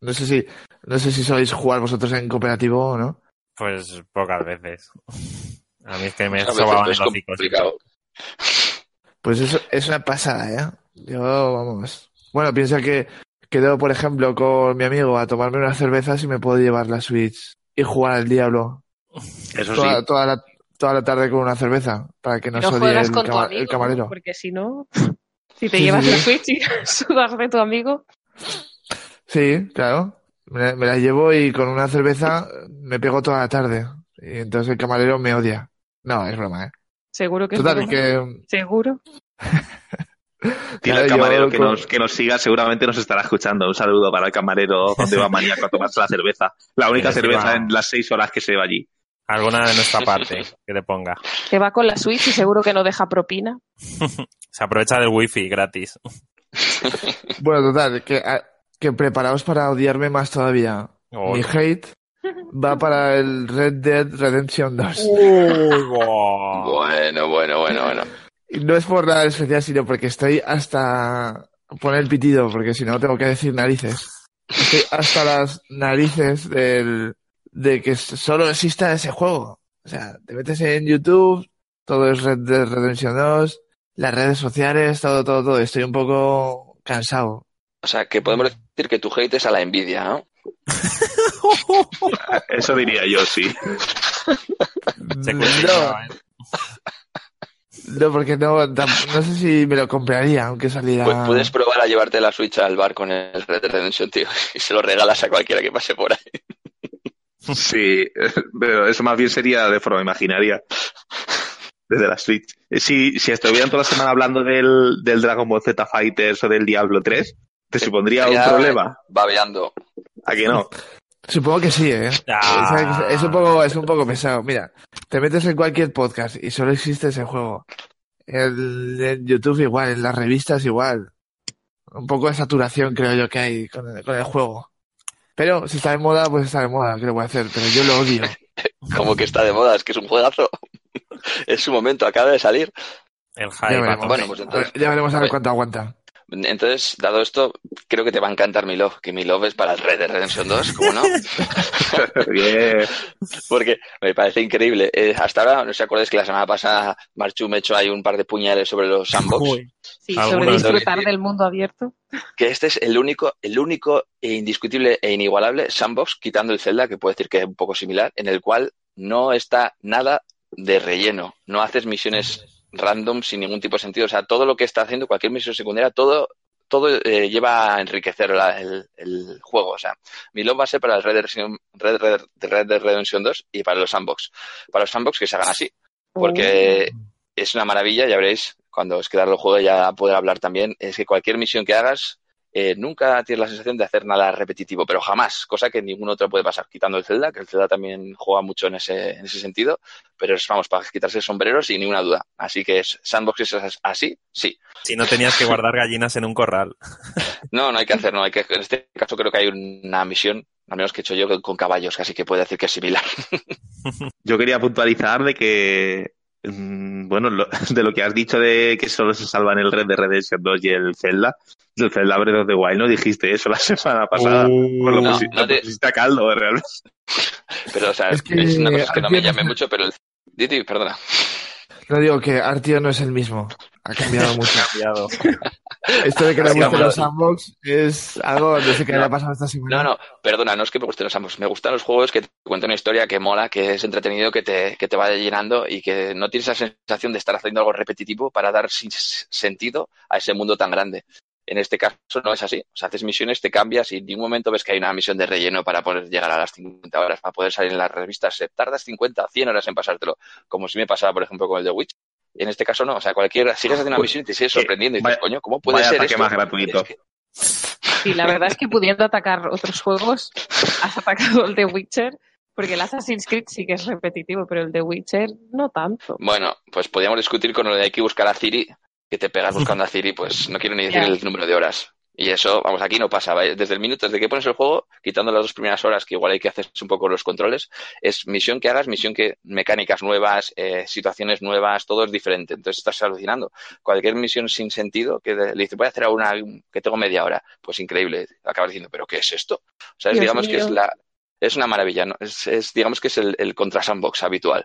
No sé si, no sé si soléis jugar vosotros en cooperativo o no. Pues pocas veces. A mí es que me sobaban el hocico. complicado. Pues eso es una pasada, ¿eh? Yo, vamos. Bueno, piensa que quedo, por ejemplo, con mi amigo a tomarme unas cervezas y me puedo llevar la Switch y jugar al Diablo Eso toda, sí. toda la, toda la tarde con una cerveza para que no se odie el, con tu cama- amigo, el camarero. porque si no, si te Sí, llevas sí, la. Switch y sudas de tu amigo, Sí, claro. Me, me la llevo y con una cerveza me pego toda la tarde. Y entonces el camarero me odia. No, es broma, ¿eh? seguro que es Total, broma. que... Seguro. Tiene el camarero que con- nos, que nos siga, seguramente nos estará escuchando. Un saludo para el camarero donde va maníaco a tomarse la cerveza. La única le cerveza en las seis horas que se lleva allí. Alguna de nuestra parte que te ponga. Que va con la Switch y seguro que no deja propina. Se aprovecha del wifi gratis. Bueno, total, que, a- que preparaos para odiarme más todavía. Oh. Mi hate va para el Red Dead Redemption 2. Uy, guau. Bueno, bueno, bueno, bueno. No es por nada especial, sino porque estoy hasta poner el pitido, porque si no tengo que decir narices. Estoy hasta las narices del, de que solo exista ese juego. O sea, te metes en YouTube, todo es Red Dead Redemption 2, las redes sociales, todo, todo, todo. Estoy un poco cansado. O sea, que podemos decir que tu hate es a la envidia, ¿no? Eso diría yo, sí. Se No. No, porque no, no sé si me lo compraría, aunque saliera. Pu- Puedes probar a llevarte la Switch al bar con el Red Dead Redemption, tío, y se lo regalas a cualquiera que pase por ahí. Sí, pero eso más bien sería de forma imaginaria. Desde la Switch. Eh, Si, si estuvieran toda la semana hablando del, del Dragon Ball Z Fighters o del Diablo 3, ¿te supondría un problema? Babeando. ¿A que no? Supongo que sí, ¿eh? Ah. Es, es un poco, es un poco pesado. Mira, te metes en cualquier podcast y solo existe ese juego. El, en YouTube igual, en las revistas igual. Un poco de saturación creo yo que hay con el, con el juego. Pero si está de moda, pues está de moda, ¿qué le voy a hacer? Pero yo lo odio. Como que está de moda, es que es un juegazo. es su momento, acaba de salir. El Ya hype. a veremos. Bueno, pues entonces- Ya veremos a ver cuánto aguanta. Entonces, dado esto, creo que te va a encantar mi Love, que mi Love es para el Red Dead Redemption 2, ¿cómo no? Bien. Porque me parece increíble. Eh, hasta ahora, no os acordáis que la semana pasada Marchu me echó ahí un par de puñales sobre los sandbox. Uy, Sí, sobre disfrutar del mundo abierto. Que este es el único, el único e indiscutible e inigualable sandbox, quitando el Zelda, que puedo decir que es un poco similar, en el cual no está nada de relleno. No haces misiones random sin ningún tipo de sentido. O sea, todo lo que está haciendo, cualquier misión secundaria, todo, todo eh, lleva a enriquecer la- el, el juego. O sea, mi love va a ser para el Red Dead, Redemption- Red, Red, Red Dead Redemption 2 y para los sandbox. Para los sandbox que se hagan así. Porque es una maravilla, ya veréis, cuando os queda el juego ya poder hablar también, es que cualquier misión que hagas, eh, nunca tienes la sensación de hacer nada repetitivo, pero jamás, cosa que ningún otro puede pasar, quitando el Zelda, que el Zelda también juega mucho en ese, en ese sentido, pero es, vamos, para quitarse el sombrero sin ninguna duda. Así que es sandbox es así, sí. Si no tenías que guardar gallinas en un corral. No, no hay que hacer, no hay que, en este caso creo que hay una misión, al menos que he hecho yo con caballos, así que puede decir que es similar. Yo quería puntualizar de que, bueno, lo- de lo que has dicho de que solo se salvan el Red de Redemption 2 y el Zelda, del Zelda Breath of the Wild no dijiste eso la semana pasada. Pues lo, No, pusi- no lo te- pusiste a caldo, eh, realmente. Pero, o sea, Es es, que una cosa que no me llame mucho, pero el... Diti, perdona. No digo que Artio no es el mismo. Ha cambiado mucho. Cambiado. Esto de que le gusten los sandbox es algo no sé qué le ha pasado esta semana. No, no, perdona, no es que me gusten los ambos. Me gustan los juegos que te cuentan una historia que mola, que es entretenido, que te, que te va llenando y que no tienes esa sensación de estar haciendo algo repetitivo para dar sentido a ese mundo tan grande. En este caso no es así. O sea, haces misiones, te cambias y en ningún momento ves que hay una misión de relleno para poder llegar a las 50 horas, para poder salir en las revistas. Se tardas 50, 100 horas en pasártelo, como si me pasaba, por ejemplo, con el The Witch. En este caso no, o sea, cualquiera, sigues haciendo una misión y te sigues que sorprendiendo y vaya- dices, coño, ¿cómo puede vaya ser ataque esto? más gratuito. Es que- Sí, la verdad es que pudiendo atacar otros juegos, has atacado el de Witcher, porque el Assassin's Creed sí que es repetitivo, pero el de Witcher no tanto. Bueno, pues podríamos discutir con lo de hay que buscar a Ciri, que te pegas buscando a Ciri, pues no quiero ni decir el número de horas. Y eso, vamos, aquí no pasa. ¿vale? Desde el minuto, desde que pones el juego, quitando las dos primeras horas, que igual hay que hacer un poco los controles, es misión que hagas, misión que mecánicas nuevas, eh, situaciones nuevas, todo es diferente. Entonces estás alucinando. Cualquier misión sin sentido, que le dice, voy a hacer una que tengo media hora, pues increíble. Acabas diciendo, ¿pero qué es esto? O sea, digamos que es la. Es una maravilla, ¿no? Es, es, digamos que es el, el contra sandbox habitual.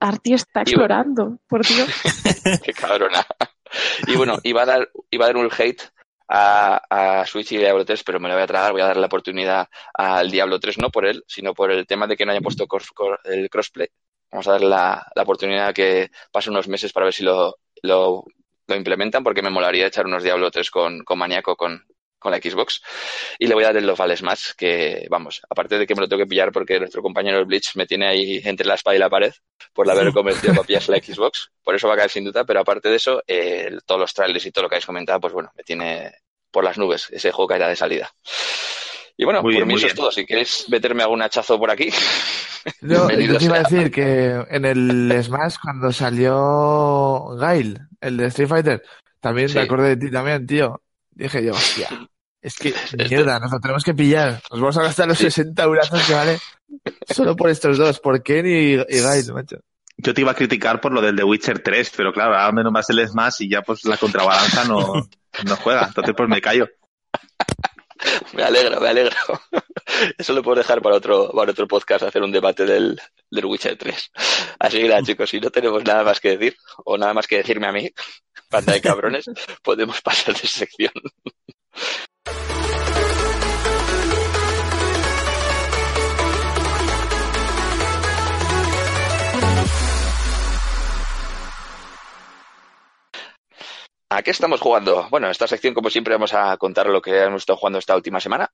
Artio está Y- explorando, por Dios. Qué cabrona. Y bueno, iba a dar, iba a dar un hate a, a Switch y Diablo 3, pero me lo voy a tragar, voy a darle la oportunidad al Diablo 3, no por él, sino por el tema de que no hayan puesto el crossplay. Vamos a darle la, la oportunidad que pase unos meses para ver si lo, lo, lo implementan, porque me molaría echar unos Diablo 3 con, con Maniaco, con, con la Xbox. Y le voy a dar el Love Vales más, que vamos, aparte de que me lo tengo que pillar porque nuestro compañero Bleach me tiene ahí entre la espada y la pared por haber convertido para pillarse la Xbox, por eso va a caer sin duda, pero aparte de eso, eh, todos los trailers y todo lo que habéis comentado, pues bueno, me tiene por las nubes, ese juego caerá de salida. Y bueno, Muy por bien, mí eso es todo. Si queréis meterme algún hachazo por aquí, Yo, yo te iba a decir que en el Smash, cuando salió Gail, el de Street Fighter, también Sí. me acordé de ti también, tío. Dije yo, hostia, es que mierda, nos lo tenemos que pillar. Nos vamos a gastar los Sí. 60 eurazos que vale solo por estos dos, por Ken y, y Gail, macho. Yo te iba a criticar por lo del The Witcher 3, pero claro, ahora menos más el Smash y ya pues la contrabalanza no, no juega. Entonces pues me callo. me alegro, me alegro. Eso lo puedo dejar para otro, para otro podcast, hacer un debate del, del Witcher 3. Así que nada, chicos, si no tenemos nada más que decir, o nada más que decirme a mí, panda de cabrones, podemos pasar de sección. ¿A qué estamos jugando? Bueno, en esta sección, como siempre, vamos a contar lo que hemos estado jugando esta última semana.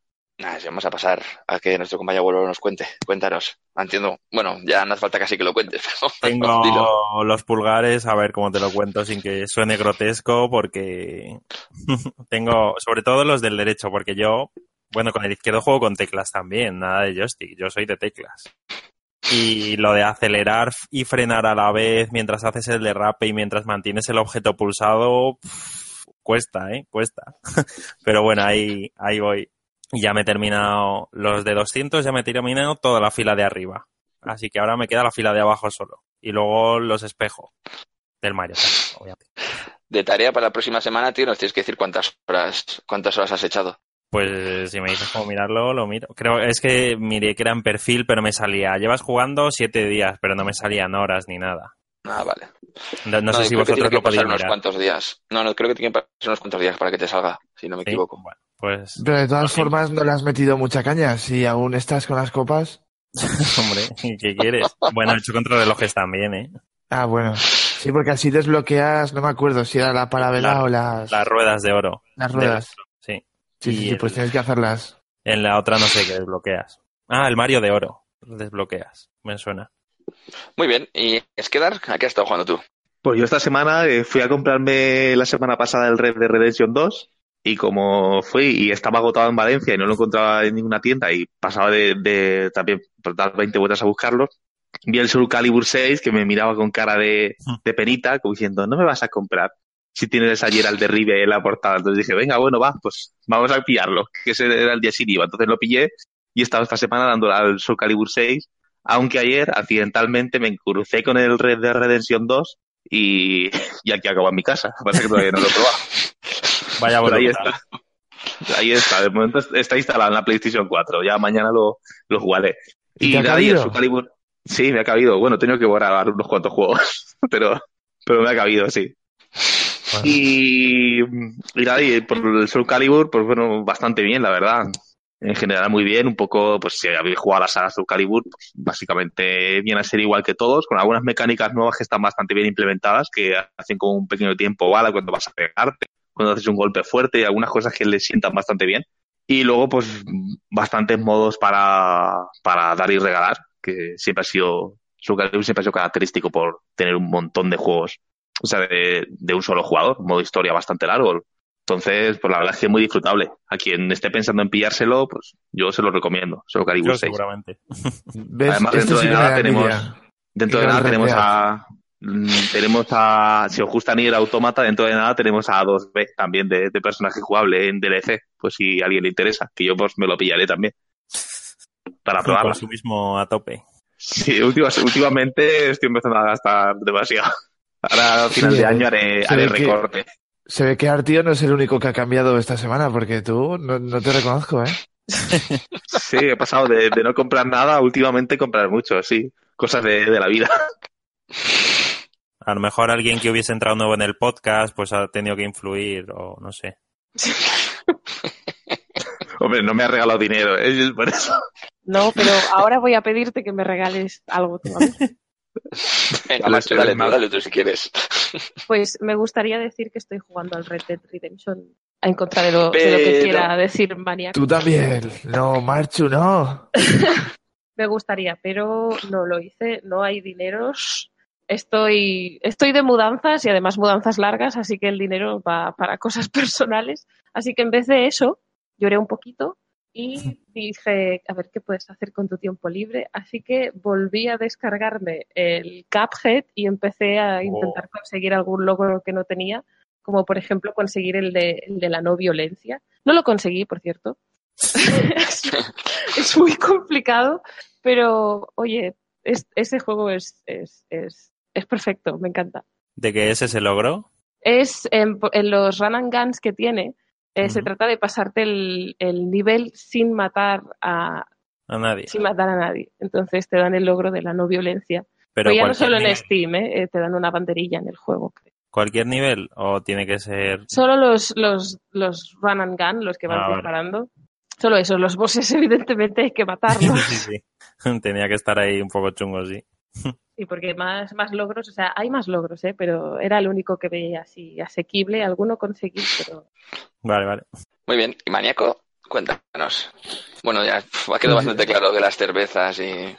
Vamos a pasar a que nuestro compañero abuelo nos cuente. Cuéntanos. Entiendo. Bueno, ya no hace falta casi que lo cuentes. pero dilo. Tengo los pulgares, a ver cómo te lo cuento sin que suene grotesco, porque tengo, sobre todo los del derecho, porque yo, bueno, con el izquierdo juego con teclas también, nada de joystick, yo soy de teclas. Y lo de acelerar y frenar a la vez mientras haces el derrape y mientras mantienes el objeto pulsado, cuesta, ¿eh? Cuesta. Pero bueno, ahí, ahí voy. Ya me he terminado los de 200, ya me he terminado toda la fila de arriba. Así que ahora me queda la fila de abajo solo. Y luego los espejos del Mario obviamente. de tarea para la próxima semana, tío, nos tienes que decir cuántas horas, cuántas horas has echado. Pues si me dices cómo mirarlo, lo miro. Creo es que miré que era en perfil, pero me salía. Llevas jugando siete días, pero no me salían horas ni nada. Ah, vale. No, no sé si vosotros lo podéis unos mirar. cuantos días. No, no, creo que tiene que pasar unos cuantos días para que te salga, si no me Sí, equivoco. Bueno, pues, Pero de todas formas no le has metido mucha caña. Si aún estás con las copas. hombre, ¿qué quieres? Bueno, he hecho contrarrelojes también, ¿eh? Ah, bueno. Sí, porque así desbloqueas, no me acuerdo si era la parabela La- o las, Las ruedas de oro. las ruedas. Sí. Sí, Y sí, sí, el- pues tienes que hacerlas. En la otra no sé qué desbloqueas. Ah, el Mario de oro. Desbloqueas. Me suena. Muy bien, y Esquedar, ¿a qué has estado jugando tú? Pues yo esta semana eh, fui a comprarme la semana pasada el Red Dead Redemption 2 y como fui y estaba agotado en Valencia y no lo encontraba en ninguna tienda y pasaba de, de también por dar 20 vueltas a buscarlo, vi el Soul Calibur 6 que me miraba con cara de, de penita como diciendo, no me vas a comprar si tienes ayer al derribe en la portada. Entonces dije, venga, bueno, va, pues vamos a pillarlo, que ese era el día sin IVA. Entonces lo pillé y he estado esta semana dándole al Soul Calibur 6, aunque ayer accidentalmente me crucé con el Red Dead Redemption 2 y, y aquí acabo en mi casa. Pasa que todavía no lo he probado. Vaya Pero ahí está. Ahí está. De momento está instalado en la PlayStation 4. Ya mañana lo, lo jugaré. ¿Y te ha cabido? Soul Calibur- Sí, me ha cabido. Bueno, he tenido que borrar unos cuantos juegos, pero, pero me ha cabido, sí. Y, y nada, y por el Soul Calibur, pues bueno, bastante bien, la verdad. En general muy bien, un poco, pues si habéis jugado a la saga Soul Calibur, pues básicamente viene a ser igual que todos, con algunas mecánicas nuevas que están bastante bien implementadas, que hacen como un pequeño tiempo bala cuando vas a pegarte, cuando haces un golpe fuerte y algunas cosas que le sientan bastante bien. Y luego, pues, bastantes modos para, para dar y regalar, que siempre ha sido, Soul Calibur siempre ha sido característico por tener un montón de juegos o sea, de, de un solo jugador, modo historia bastante largo. Entonces, pues la verdad es que es muy disfrutable. A quien esté pensando en pillárselo, pues yo se lo recomiendo, solo Calibur Yo 6. seguramente. Además, Este dentro sí de nada da tenemos-. Dentro de nada tenemos a mm, tenemos a si os gusta Nier Automata, dentro de nada tenemos a 2B también de, de personaje jugable en DLC, pues si a alguien le interesa, que yo pues me lo pillaré también. Para Con probarla. consumismo a tope. Sí, últimamente estoy empezando a gastar demasiado. Ahora a final Sí, de año haré, haré que- recorte. Se ve que Artio no es el único que ha cambiado esta semana, porque tú no, no te reconozco, ¿eh? Sí, he pasado de, de no comprar nada a últimamente comprar mucho, sí. Cosas de, de la vida. A lo mejor alguien que hubiese entrado nuevo en el podcast, pues ha tenido que influir, o no sé. Hombre, no me ha regalado dinero, ¿eh? Es por eso. No, pero ahora voy a pedirte que me regales algo tú a mí. Venga, Dale, macho, dale, dale, tú, dale tú si quieres. Pues me gustaría decir que estoy jugando al Red Dead Redemption en contra de lo, de lo que quiera decir Maniac. Tú también. No, Marchu, no. Me gustaría, pero no lo hice, no hay dineros. Estoy, estoy de mudanzas y además mudanzas largas, así que el dinero va para cosas personales. Así que en vez de eso, lloré un poquito y dije, a ver qué puedes hacer con tu tiempo libre. Así que volví a descargarme el Cuphead y empecé a intentar conseguir algún logro que no tenía, como por ejemplo conseguir el de, el de la no violencia. No lo conseguí, por cierto. es, es muy complicado, pero oye, es- ese juego es, es, es, es perfecto, me encanta. ¿De qué es ese logro? Es en, en los run and guns que tiene, eh, se trata de pasarte el, el nivel sin matar a A nadie. sin matar a nadie. Entonces te dan el logro de la no violencia. Pero ya no solo en Steam, ¿eh? Eh, te dan una banderilla en el juego. ¿Cualquier nivel? ¿O tiene que ser...? Solo los, los, los run and gun, los que van Ah, vale. disparando. Solo esos, los bosses evidentemente hay que matarlos. sí, sí. Tenía que estar ahí un poco chungo, sí. Sí, porque más, más logros, o sea, hay más logros, ¿eh? pero era el único que veía así asequible. Alguno conseguí, pero Vale, vale. Muy bien, y maníaco, cuéntanos. Bueno, ya ha quedado bastante claro de las cervezas y...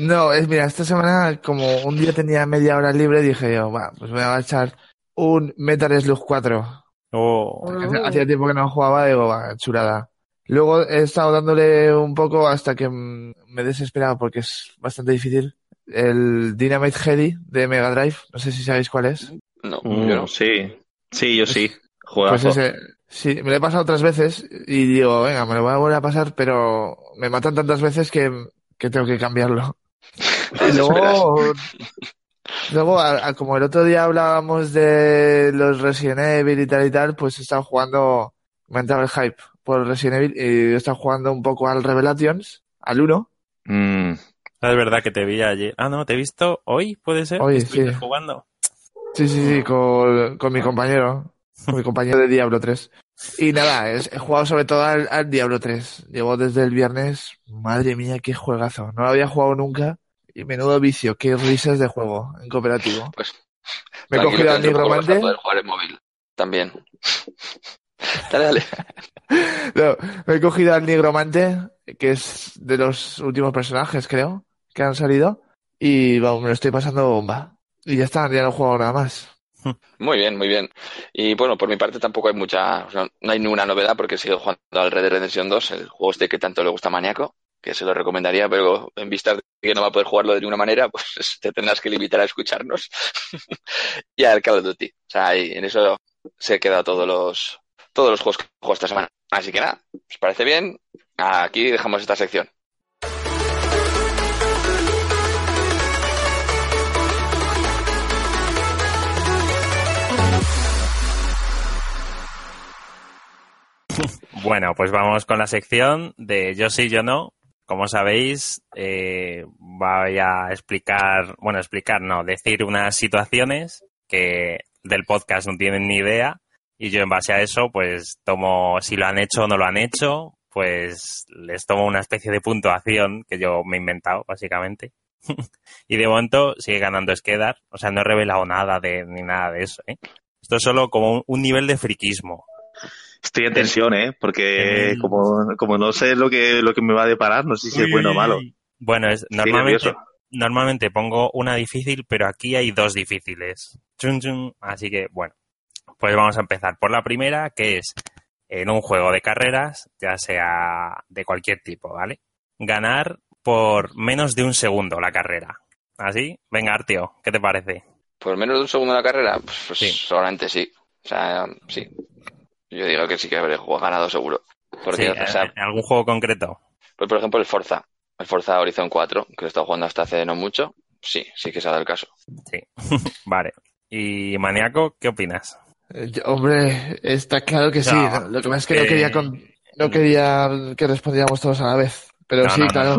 No, es, mira, esta semana, como un día tenía media hora libre, dije yo, va, pues voy a echar un Metal Slug 4. Oh, Hacía- Hacía tiempo que no jugaba, digo, va, chulada. Luego he estado dándole un poco hasta que mm, me he desesperado porque es bastante difícil. El Dynamite Heady de Mega Drive, no sé si sabéis cuál es. No, Mm, yo no. sí, sí, yo sí. Pues ese, sí, me lo he pasado otras veces y digo, venga, me lo voy a volver a pasar, pero me matan tantas veces que, que tengo que cambiarlo. Y luego, Luego, a- a- como el otro día hablábamos de los Resident Evil y tal y tal, pues he estado jugando, me ha entrado el hype por Resident Evil y he estado jugando un poco al Revelations, al 1. Mm, Es verdad que te vi ayer. Ah, no, te he visto hoy, ¿puede ser? Hoy, ¿Estuviste sí. jugando? Sí, sí, sí, con, con mi compañero, con mi compañero de Diablo 3. Y nada, es- he jugado sobre todo al, al Diablo 3. Llevo desde el viernes, madre mía, qué juegazo. No lo había jugado nunca y menudo vicio, qué risas de juego en cooperativo. Pues, Me he cogido al Nigromante. poder jugar en móvil. También. dale, dale. No, me he cogido al Nigromante, que es de los últimos personajes, creo, que han salido. Y vamos, me lo estoy pasando bomba. Y ya está, ya no he jugado nada más. Muy bien, muy bien. Y bueno, por mi parte tampoco hay mucha, o sea, no hay ninguna novedad porque sigo jugando al Red Dead Redemption 2, el juego este que tanto le gusta a Maniaco, que se lo recomendaría, pero en vista de que no va a poder jugarlo de ninguna manera, pues te tendrás que limitar a escucharnos. y al Call of Duty. O sea, ahí, en eso se queda todos los, todos los juegos que juego esta semana. Así que nada, ¿os parece bien? Aquí dejamos esta sección. Bueno, pues vamos con la sección de Yo sí, yo no. Como sabéis, eh, voy a explicar, bueno, explicar, no, decir unas situaciones que del podcast no tienen ni idea y yo en base a eso, pues tomo, si lo han hecho o no lo han hecho, pues les tomo una especie de puntuación que yo me he inventado, básicamente. y de momento sigue ganando Skedar, o sea, no he revelado nada de, ni nada de eso, ¿eh? Esto es solo como un, un nivel de friquismo. Estoy en tensión, ¿eh? Porque como, como no sé lo que, lo que me va a deparar, no sé si es bueno o malo. Bueno, es, normalmente, normalmente pongo una difícil, pero aquí hay dos difíciles. Así que, bueno, pues vamos a empezar por la primera, que es en un juego de carreras, ya sea de cualquier tipo, ¿vale? Ganar por menos de un segundo la carrera. ¿Así? Venga, Artio, ¿qué te parece? Por menos de un segundo la carrera, pues, pues Sí. seguramente sí. O sea, sí. Yo digo que sí que habré jugado ganado seguro. Porque, Sí, o sea, ¿en ¿Algún juego concreto? Pues, por ejemplo, el Forza. El Forza Horizon 4, que lo he estado jugando hasta hace no mucho. Sí, sí que se ha dado el caso. Sí. vale. ¿Y Maniaco, qué opinas? Eh, yo- hombre, está claro que sí. Lo que pasa es que no eh, quería, con- no quería que respondiéramos todos a la vez. Pero No, sí, no, no. claro.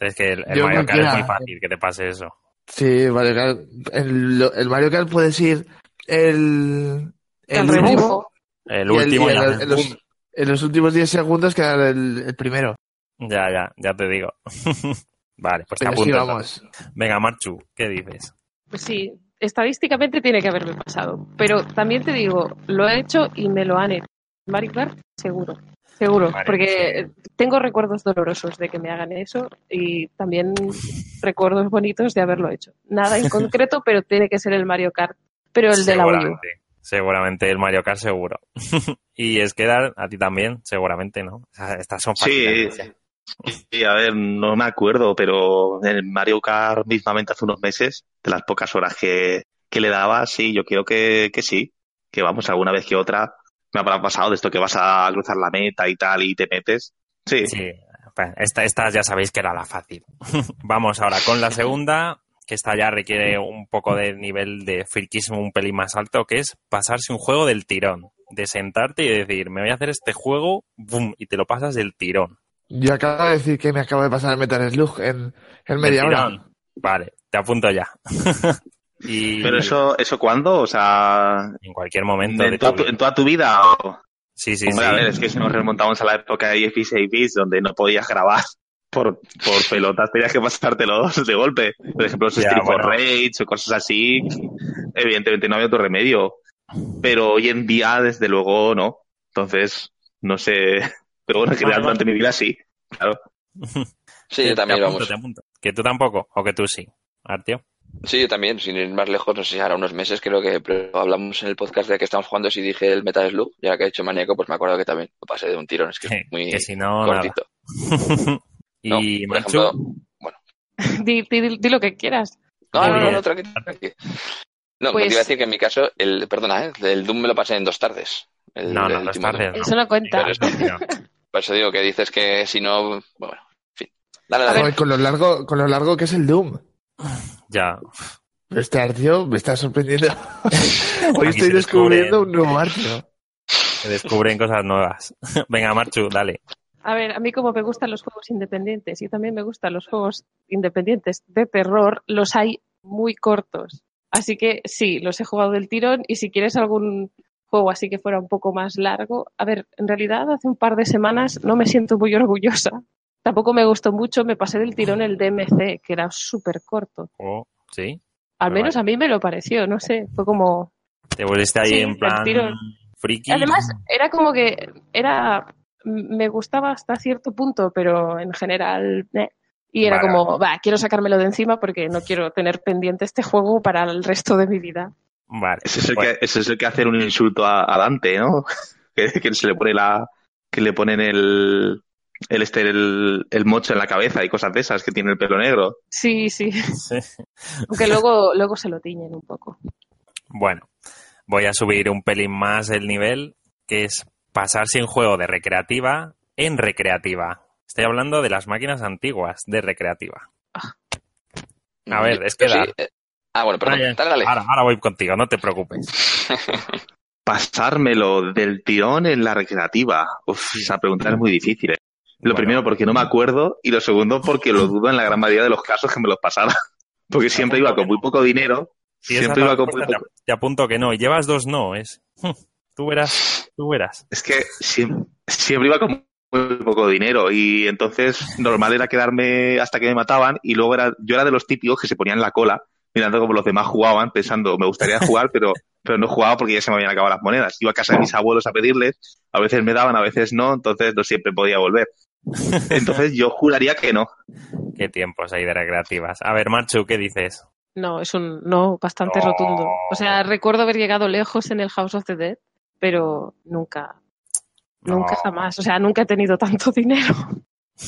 Es que el, el Mario Kart es muy fácil que te pase eso. Sí, Mario Kart. El, el Mario Kart puedes ir el, El último, rebufo. El y el- último ya en, los, boom. en los últimos 10 segundos quedar el, el primero. Ya, ya, ya te digo. vale, pues te Pero sí, vamos. Venga, Marchu, ¿qué dices? Pues sí, estadísticamente tiene que haberme pasado. Pero también te digo, lo he hecho y me lo han hecho. Mario Kart, seguro. Seguro, Vale, porque tengo recuerdos dolorosos de que me hagan eso y también recuerdos bonitos de haberlo hecho. Nada en concreto, pero tiene que ser el Mario Kart. Pero el de la Wii U. seguramente, el Mario Kart seguro. y es que a ti también, seguramente, ¿no? O sea, estas son Sí, sí, a ver, no me acuerdo, pero el Mario Kart mismamente hace unos meses, de las pocas horas que, que le daba, sí, yo creo que, que sí. Que vamos, alguna vez que otra me habrá pasado de esto que vas a cruzar la meta y tal y te metes. Sí, Sí, pues, esta, esta ya sabéis que era la fácil. Vamos ahora con la segunda, que esta ya requiere un poco de nivel de friquismo un pelín más alto, que es pasarse un juego del tirón. De sentarte y decir, me voy a hacer este juego, boom, y te lo pasas del tirón. Yo acabo de decir que me acabo de pasar el Metal Slug en, en media hora. Vale, te apunto ya. y pero eso, ¿eso cuándo? O sea, en cualquier momento de en toda, tu tu, en vida. toda tu vida. O... Sí, sí, Hombre, sí. a ver, es que si nos remontamos a la época de 16 bits donde no podías grabar por, por pelotas, tenías que pasártelo de golpe. Por ejemplo, los for bueno. Rage o cosas así, evidentemente no había otro remedio. Pero hoy en día, desde luego, no. Entonces, no sé. Pero bueno, en general, Vale, durante mi vida sí. Claro. Sí, yo también, te apunto, vamos. te apunto. Que tú tampoco, o que tú sí. Artio. Sí, yo también, sin ir más lejos, no sé si ahora unos meses creo que pero hablamos en el podcast de que estamos jugando si dije el Metal Slug, ya que ha hecho Maníaco, pues me acuerdo que también lo pasé de un tirón, es que es muy que si no, nada. Cortito. y No, por Manchu, ejemplo, Di, di- di lo que quieras. No, no, no, no, tranqui, tranqui. No, Pues- te iba a decir que en mi caso, el, perdona, ¿eh? el Doom me lo pasé en dos tardes. El- no, no, el no Doom. de- Eso no cuenta. Pero es- Por eso digo que dices que si no, bueno, en fin. Dale, A dale. ver. Con lo largo, con lo largo que es el Doom. Ya. Este Artio me está sorprendiendo. Hoy Aquí estoy descubriendo descubren. un nuevo Artio. Se descubren cosas nuevas. Venga, Marchu, dale. A ver, a mí como me gustan los juegos independientes y también me gustan los juegos independientes de terror, los hay muy cortos. Así que sí, los he jugado del tirón y si quieres algún juego así que fuera un poco más largo, a ver, en realidad hace un par de semanas no me siento muy orgullosa. Tampoco me gustó mucho, me pasé del tirón el DMC, que era súper corto. Oh, ¿Sí? Al Pero menos a mí me lo pareció, no sé, fue como... Te volviste ahí Sí, en plan friki. Además, era como que era me gustaba hasta cierto punto, pero en general eh. y era Vale. como, va, quiero sacármelo de encima porque no quiero tener pendiente este juego para el resto de mi vida. Vale. Ese es el, Bueno, que, ese es el que hace un insulto a, a Dante, ¿no? Que, que se le pone la. que le ponen el. el este, el, el mocho en la cabeza y cosas de esas, que tiene el pelo negro. Sí, sí, sí. aunque luego luego se lo tiñen un poco. Bueno, voy a subir un pelín más el nivel, que es pasarse un juego de recreativa en recreativa. Estoy hablando de las máquinas antiguas de recreativa. A ver, es que da. eh, Ah, bueno, perdón. Dale, dale. Ahora, ahora voy contigo, no te preocupes. Pasármelo del tirón en la recreativa. Uf, esa pregunta es muy difícil. ¿eh? Lo Bueno. primero porque no me acuerdo y lo segundo porque lo dudo en la gran mayoría de los casos que me los pasara. Porque siempre iba con muy poco dinero. Siempre iba con muy poco. te, te apunto que no. Llevas dos no. Es. Tú verás, tú verás. Es que siempre, siempre iba con muy poco dinero y entonces normal era quedarme hasta que me mataban y luego era, yo era de los típicos que se ponían la cola mirando como los demás jugaban pensando me gustaría jugar pero, pero no jugaba porque ya se me habían acabado las monedas. Iba a casa de mis abuelos a pedirles, a veces me daban, a veces no, entonces no siempre podía volver. Entonces yo juraría que no. Qué tiempos hay de recreativas. A ver, Marchu, ¿qué dices? No, es un no bastante No. rotundo. O sea, recuerdo haber llegado lejos en el House of the Dead, pero nunca, nunca jamás. O sea, nunca he tenido tanto dinero.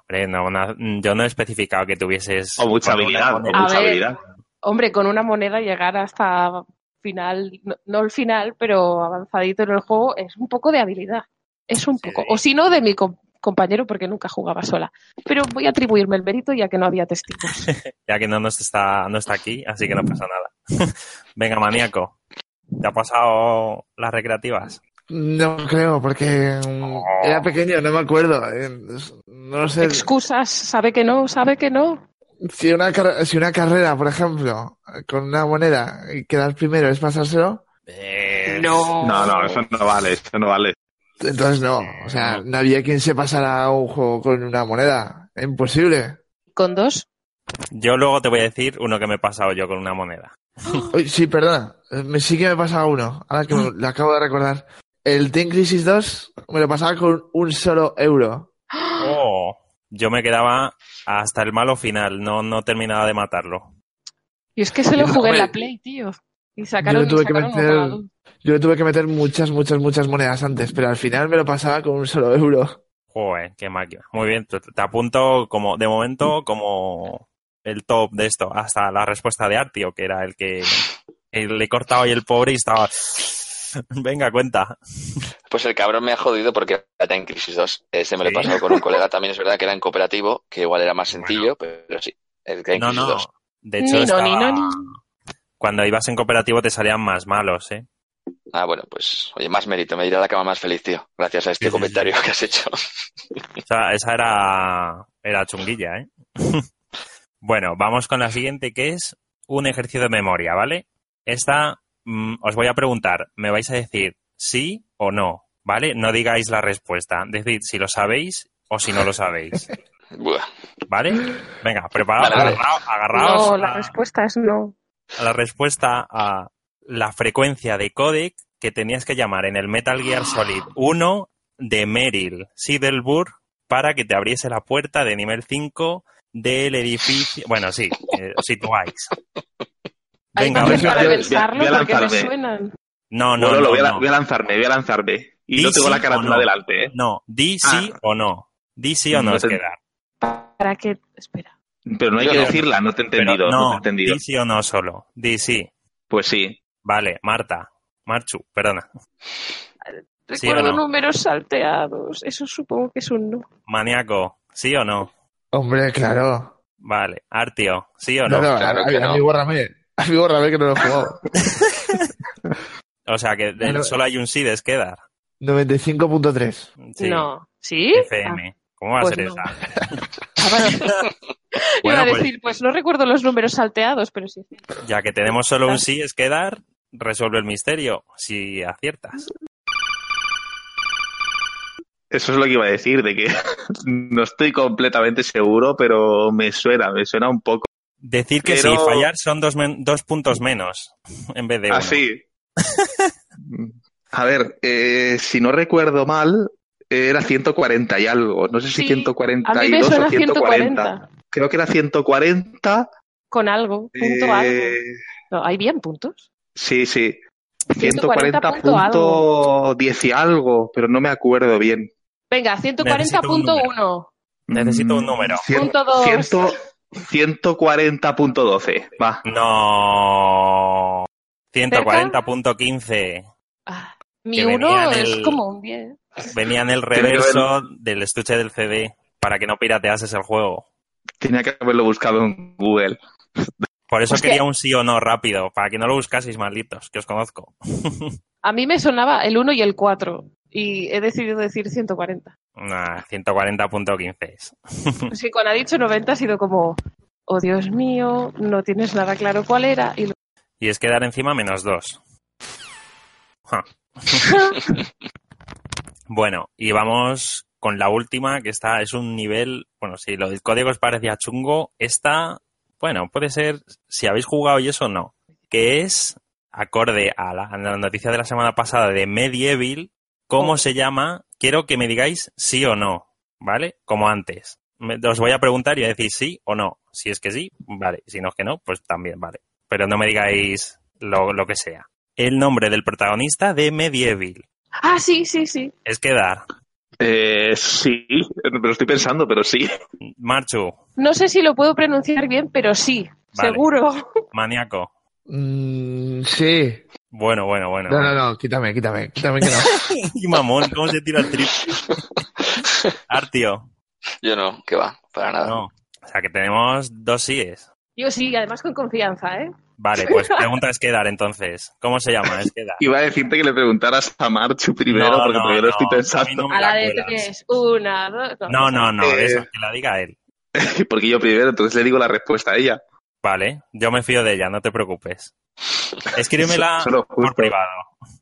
Hombre, no, no, yo no he especificado que tuvieses. O mucha habilidad, o moneda. A mucha ver. habilidad. Hombre, con una moneda llegar hasta final, no, no el final, pero avanzadito en el juego, es un poco de habilidad. Es un Sí. poco. O si no, de mi com- compañero, porque nunca jugaba sola. Pero voy a atribuirme el mérito ya que no había testigos. Ya que no nos está, no está aquí, así que no pasa nada. Venga, maníaco. ¿Te ha pasado las recreativas? No creo, porque mm, era pequeño, no me acuerdo. eh, No lo sé. Excusas, sabe que no, sabe que no. Si una, car- si una carrera, por ejemplo, con una moneda y quedar primero es pasárselo, No. No, no, eso no vale, eso no vale. entonces no. O sea, no había quien se pasara un juego con una moneda. Es imposible. Con dos. Yo luego te voy a decir uno que me he pasado yo con una moneda. Uy, sí, perdona. eh, Me, sí que me pasaba uno. Ahora que me, lo acabo de recordar. El Team Crisis 2 me lo pasaba con un solo euro. Oh, yo me quedaba hasta el malo final, no, no terminaba de matarlo. Y es que se lo jugué en la Play, tío. Y sacaron, yo tuve que meter-. Yo le tuve que meter muchas, muchas, muchas monedas antes, pero al final me lo pasaba con un solo euro. Joder, qué máquina. Muy bien, te, te apunto como, de momento, como el top de esto, hasta la respuesta de Artio, que era el que el- le he cortado ahí el pobre y estaba. Venga, cuenta. Pues el cabrón me ha jodido porque está en Crisis 2. Ese me lo he ¿Sí? pasado con un colega, también es verdad que era en cooperativo, que igual era más sencillo, pero sí. El que en No, Crisis no. 2. De hecho, Ni no, estaba- ni no, ni. cuando ibas en cooperativo te salían más malos, ¿eh? Ah, bueno, pues, oye, más mérito, me irá a la cama más feliz, tío. Gracias a este Sí, sí, sí. comentario que has hecho. Esa, esa era, era chunguilla, ¿eh? bueno, vamos con la siguiente, que es un ejercicio de memoria, ¿vale? Esta mm, os voy a preguntar, me vais a decir sí o no, ¿vale? No digáis la respuesta, decid si lo sabéis o si no lo sabéis. ¿vale? Venga, preparados, Vale, vale. agarraos, agarraos No, la a- respuesta es no. a la respuesta a la frecuencia de codec que tenías que llamar en el Metal Gear Solid 1 de Meryl Sidelburg para que te abriese la puerta de nivel 5 del edificio. Bueno, sí, eh, os situáis. Hay Venga, para voy a- pensarlo voy a porque me lanzarme. suenan. No, no, Bueno, lo no, voy, a, no. voy a lanzarme, voy a lanzarme. Y Di no tengo sí la carátula no. delante, ¿eh? No, di sí Ah. o no. Di sí o no, No es te- quedar. ¿Para qué? Espera. Pero no hay Yo que no. decirla, no te he entendido. no, te he no, entendido. di sí o no solo. Di sí. Pues sí. Vale, Marta. Marchu, perdona. ¿Sí Recuerdo no? números salteados. Eso supongo que es un no. Maníaco, ¿sí o no? Hombre, claro. Vale. Artio, ¿sí o no? No, no, Claro a, que a no. mí bórrame. Que no lo he jugado. O sea que de- solo hay un sí de Skedar. 95.3. Sí, No. ¿Sí? FM. ¿Cómo va a pues ser no. esa? Ah. Bueno, Iba a pues- decir, pues no recuerdo los números salteados, pero sí. Ya que tenemos solo un sí, Skedar, resuelve el misterio, si aciertas. Eso es lo que iba a decir, de que no estoy completamente seguro, pero me suena, me suena un poco Decir que Pero- sí, fallar son dos, dos puntos menos en vez de uno. así. A ver, eh, si no recuerdo mal, era 140 y algo. No sé si Sí, 142 A mí me suena o 140. 140. Creo que era 140. Con algo, punto eh, algo. No, ¿Hay bien puntos? Sí, sí. 140 140 punto punto 10 y algo, pero no me acuerdo bien. Venga, Necesito un 140.1. Necesito un número. cien- Punto dos. ciento- 140.12. Va. No. 140.15. Ah, mi Que 1 venía en es como un 10. Venía en el reverso del estuche del CD para que no pirateases el juego. Tenía que haberlo buscado en Google. Por eso Pues que- quería un sí o no rápido, para que no lo buscaseis malditos, que os conozco. A mí me sonaba el 1 y el 4. Y he decidido decir 140. Nah, 140.15 es. Es que cuando ha dicho 90 ha sido como, oh Dios mío, no tienes nada claro cuál era. Y lo- Y es quedar encima menos 2. Bueno, y vamos con la última, que está, es un nivel, bueno, si lo del código os parecía chungo, esta, bueno, puede ser, si habéis jugado y eso, no. Que es, acorde a la, a la noticia de la semana pasada de Medieval, ¿cómo Oh. se llama? Quiero que me digáis sí o no, ¿vale? Como antes. Me- os voy a preguntar y a decir sí o no. Si es que sí, vale. Si no es que no, pues también vale. Pero no me digáis lo, lo que sea. El nombre del protagonista de Medieval. Ah, sí, sí, sí. Es quedar. Eh, sí, pero estoy pensando, pero sí. Marchu, No sé si lo puedo pronunciar bien, pero sí, Vale. seguro. maníaco. Mm, sí. Bueno, bueno, bueno. No, no, no, quítame, quítame, quítame que no. y mamón, ¿cómo se tira el trip? Artio. Yo no, que va, para nada. No. O sea que tenemos dos síes. Yo sí, además con confianza, ¿eh? Vale, pues pregunta es quedar entonces. ¿Cómo se llama? Es quedar. Iba a decirte que le preguntaras a Marchu primero, No, porque no, todavía no, lo estoy pensando. A la la de tres. Una, dos. No, no, no, Eh. eso, que la diga él. Porque yo primero, entonces le digo la respuesta a ella. Vale, yo me fío de ella, no te preocupes. Escríbemela Solo por privado.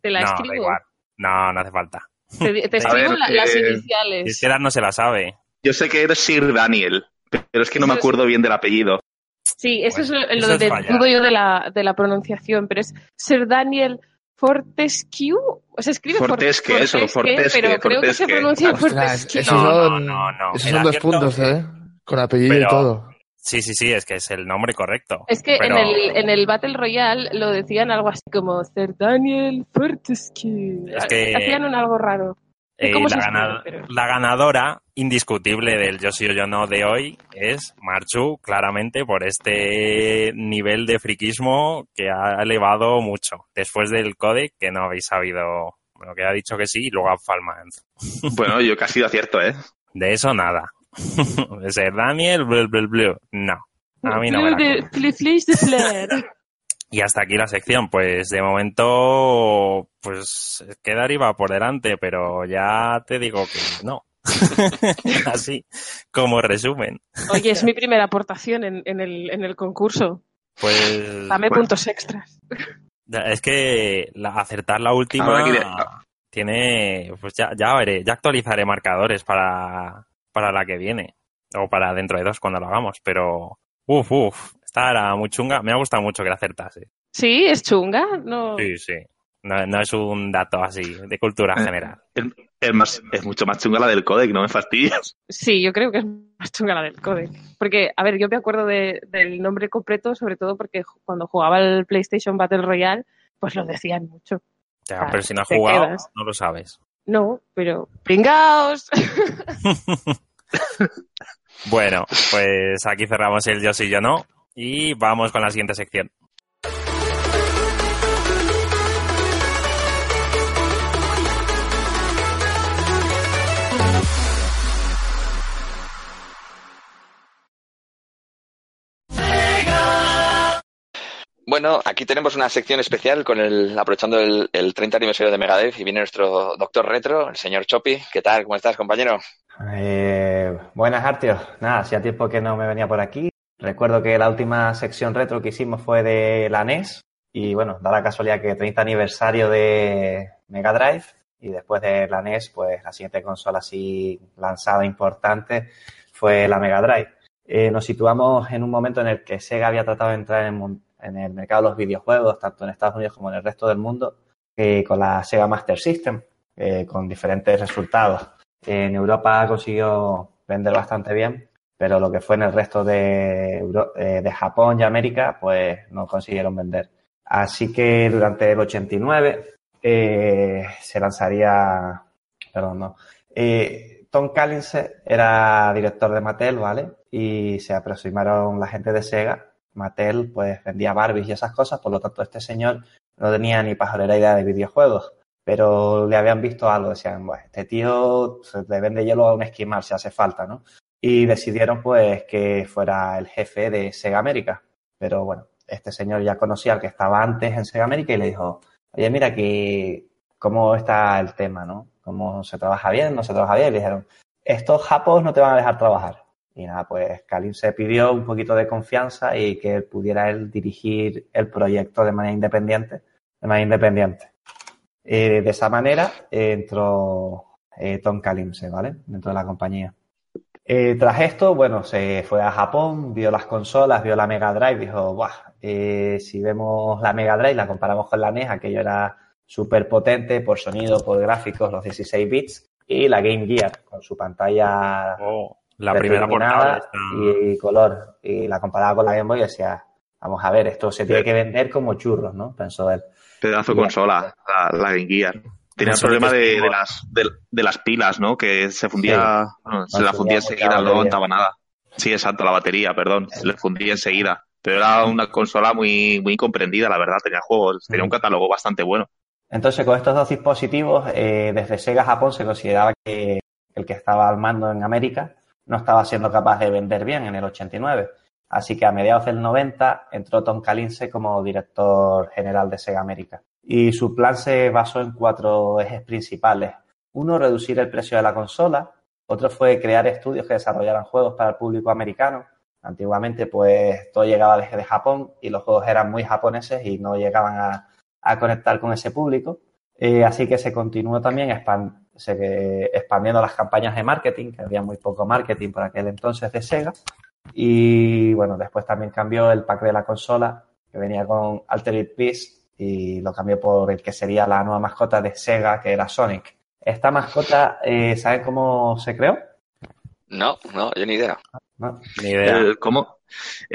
Te la no, da escribo. igual. No, no hace falta. Te, escribo ver, la- las eh, iniciales. Es que Quedar no se la sabe. Yo sé que eres Sir Daniel, pero es que no me acuerdo bien del apellido. Sí, eso es lo, lo de dudo yo de la, de la pronunciación, pero es Sir Daniel Fortescue. Se escribe For- Fortesque, eso, Fortesque, pero creo que se Fortesque. pronuncia Ostras, Fortesque. esos No, son, no, no. esos El son dos acierto- puntos, ¿eh? Con apellido Pero- y todo. Sí, sí, sí, es que es el nombre correcto. Es que Pero- en, el, en el Battle Royale lo decían algo así como Sir Daniel Fortesque. Es que- Hacían un algo raro. Eh, ¿Cómo la, Pero- ganadora indiscutible del Yo sí o yo no de hoy es Marchu, claramente por este nivel de friquismo que ha elevado mucho. Después del codec que no habéis sabido, bueno, que ha dicho que sí y luego a Falmans. Bueno, yo casi lo acierto, ¿eh? De eso nada. Ese Daniel, blu, blu, blu. No. A mí no me la de-. Y hasta aquí la sección. Pues de momento, pues quedar iba por delante, pero ya te digo que no. Así como resumen. Oye, es mi primera aportación en, en el, en el concurso. Pues Dame Bueno. puntos extras. es que la- acertar la última tiene, pues ya, ya veré, ya actualizaré marcadores para, para la que viene. O para dentro de dos cuando lo hagamos, pero uff, uff, esta era muy chunga. Me ha gustado mucho que la acertase. Sí, es chunga. No. Sí, sí. No, no es un dato así de cultura Eh. general. Es, más, es mucho más chunga la del codec, no me fastidies. Sí, yo creo que es más chunga la del codec. Porque, a ver, yo me acuerdo de- del nombre completo, sobre todo porque cuando jugaba el PlayStation Battle Royale, pues lo decían mucho. Ya, pero si no has jugado, quedas. no lo sabes. No, pero ¡pringaos! Bueno, pues aquí cerramos el yo sí, yo no. Y vamos con la siguiente sección. Bueno, aquí tenemos una sección especial con el aprovechando el, 30 aniversario de Megadeth y viene nuestro doctor retro, el señor Chopi. ¿Qué tal? ¿Cómo estás, compañero? Eh, buenas, Artio. Nada, hacía tiempo que no me venía por aquí. Recuerdo que la última sección retro que hicimos fue de la NES y bueno, da la casualidad que 30 aniversario de Mega Drive y después de la NES, pues la siguiente consola así lanzada importante fue la Mega Drive. Eh, nos situamos en un momento en el que Sega había tratado de entrar en, en el mercado de los videojuegos, tanto en Estados Unidos como en el resto del mundo, eh, con la Sega Master System, eh, con diferentes resultados. En Europa consiguió vender bastante bien, pero lo que fue en el resto de, eh, de Japón y América, pues no consiguieron vender. Así que durante el 89 se lanzaría, perdón, no, Tom Collins era director de Mattel, ¿vale? Y se aproximaron la gente de Sega Mattel pues vendía Barbies y esas cosas, por lo tanto este señor no tenía ni pajolera idea de videojuegos, pero le habían visto algo, decían, bueno, este tío le vende hielo a un esquimal si hace falta, ¿no? Y decidieron pues que fuera el jefe de Sega América, pero bueno, este señor ya conocía al que estaba antes en Sega América y le dijo, oye, mira aquí cómo está el tema, ¿no? ¿Cómo se trabaja bien? ¿No se trabaja bien? Y le dijeron, estos japos no te van a dejar trabajar. Y nada, pues Kalim se pidió un poquito de confianza y que pudiera él dirigir el proyecto de manera independiente, de manera independiente. de esa manera entró eh, Tom Kalimse, ¿vale? Dentro de la compañía. Eh, tras esto, bueno, se fue a Japón, vio las consolas, vio la Mega Drive, dijo, Buah, eh, si vemos la Mega Drive, la comparamos con la NES, aquello era súper potente por sonido, por gráficos, los 16 bits, y la Game Gear, con su pantalla oh. La primera portada. Y color. Y la comparaba con la Game Boy y decía, vamos a ver, esto se tiene que vender como churros, ¿no? Pensó él. Pedazo de consola, la, la Game Gear. Tenía el problema de, las, de, las pilas, ¿no? Que se fundía, se la fundía enseguida, no aguantaba nada. Sí, exacto, la batería, perdón, se le fundía enseguida. Pero era una consola muy, muy comprendida, la verdad, tenía juegos, tenía un catálogo bastante bueno. Entonces, con estos dos dispositivos, eh, desde Sega Japón se consideraba que el que estaba al mando en América no estaba siendo capaz de vender bien en el 89. Así que a mediados del 90 entró Tom Kalinse como director general de Sega América. Y su plan se basó en cuatro ejes principales. Uno, reducir el precio de la consola. Otro fue crear estudios que desarrollaran juegos para el público americano. Antiguamente, pues todo llegaba desde Japón y los juegos eran muy japoneses y no llegaban a, conectar con ese público. Eh, así que se continuó también expandiendo las campañas de marketing, que había muy poco marketing por aquel entonces de Sega. Y bueno, después también cambió el pack de la consola, que venía con Altered Beast, y lo cambió por el que sería la nueva mascota de Sega, que era Sonic. Esta mascota, eh, ¿saben cómo se creó? No, no, yo ni idea. Ni idea. ¿Cómo?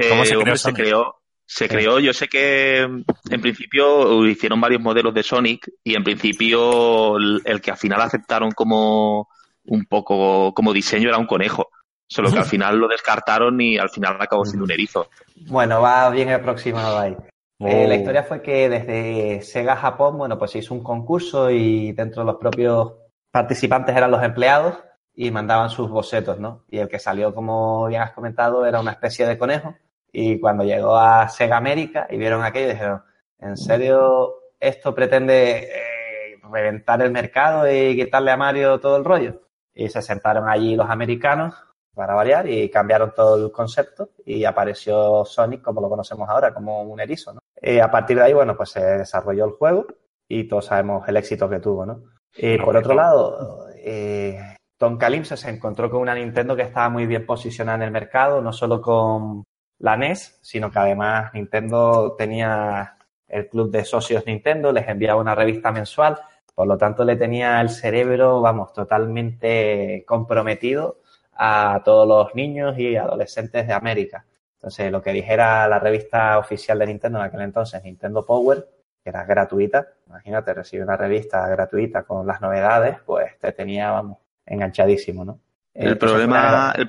¿Cómo se creó? Se creó se creó, yo sé que en principio hicieron varios modelos de Sonic y en principio el, que al final aceptaron como un poco como diseño era un conejo. Solo que al final lo descartaron y al final acabó siendo un erizo. Bueno, va bien aproximado ahí. Eh, la oh. historia fue que desde Sega Japón, bueno, pues se hizo un concurso y dentro de los propios participantes eran los empleados y mandaban sus bocetos, ¿no? Y el que salió, como bien has comentado, era una especie de conejo y cuando llegó a Sega América y vieron aquello, dijeron, ¿en serio esto pretende eh, reventar el mercado y quitarle a Mario todo el rollo? Y se sentaron allí los americanos para variar y cambiaron todo el concepto y apareció Sonic como lo conocemos ahora, como un erizo, ¿no? Y a partir de ahí, bueno, pues se desarrolló el juego y todos sabemos el éxito que tuvo, ¿no? Y por otro lado, eh, Tom Kalimse se encontró con una Nintendo que estaba muy bien posicionada en el mercado, no solo con la NES, sino que además Nintendo tenía el club de socios Nintendo, les enviaba una revista mensual, por lo tanto le tenía el cerebro, vamos, totalmente comprometido a todos los niños y adolescentes de América. Entonces, lo que dijera la revista oficial de Nintendo en aquel entonces, Nintendo Power, que era gratuita, imagínate, recibir una revista gratuita con las novedades, pues te tenía, vamos, enganchadísimo, ¿no? El problema, el,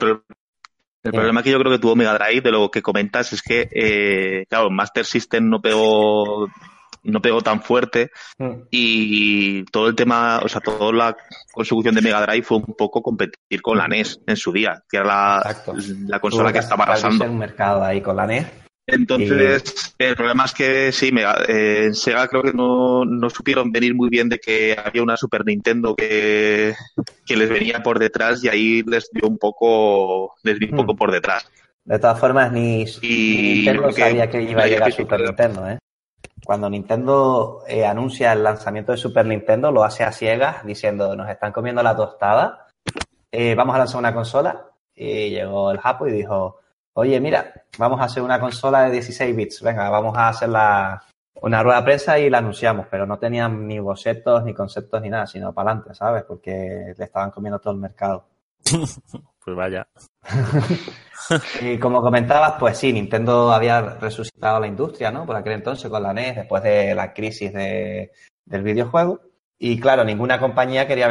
el problema que yo creo que tuvo Mega Drive, de lo que comentas, es que, eh, claro, Master System no pegó, no pegó tan fuerte mm. y todo el tema, o sea, toda la consecución de Mega Drive fue un poco competir con la NES en su día, que era la, la consola que estaba arrasando. un mercado ahí con la NES Entonces, el problema es que sí, eh, en Sega creo que no, no, supieron venir muy bien de que había una Super Nintendo que, que les venía por detrás y ahí les dio un poco, les dio un poco hmm. por detrás. De todas formas, ni, Nintendo sabía que iba a llegar Super Nintendo, ¿eh? Cuando Nintendo eh, anuncia el lanzamiento de Super Nintendo, lo hace a ciegas, diciendo, nos están comiendo la tostada, eh, vamos a lanzar una consola. Y llegó el Japo y dijo, oye, mira, vamos a hacer una consola de 16 bits, venga, vamos a hacer la, una rueda de prensa y la anunciamos, pero no tenían ni bocetos, ni conceptos, ni nada, sino para adelante, ¿sabes? Porque le estaban comiendo todo el mercado. pues vaya. y como comentabas, pues sí, Nintendo había resucitado la industria, ¿no? Por aquel entonces con la NES, después de la crisis de, del videojuego. Y claro, ninguna compañía quería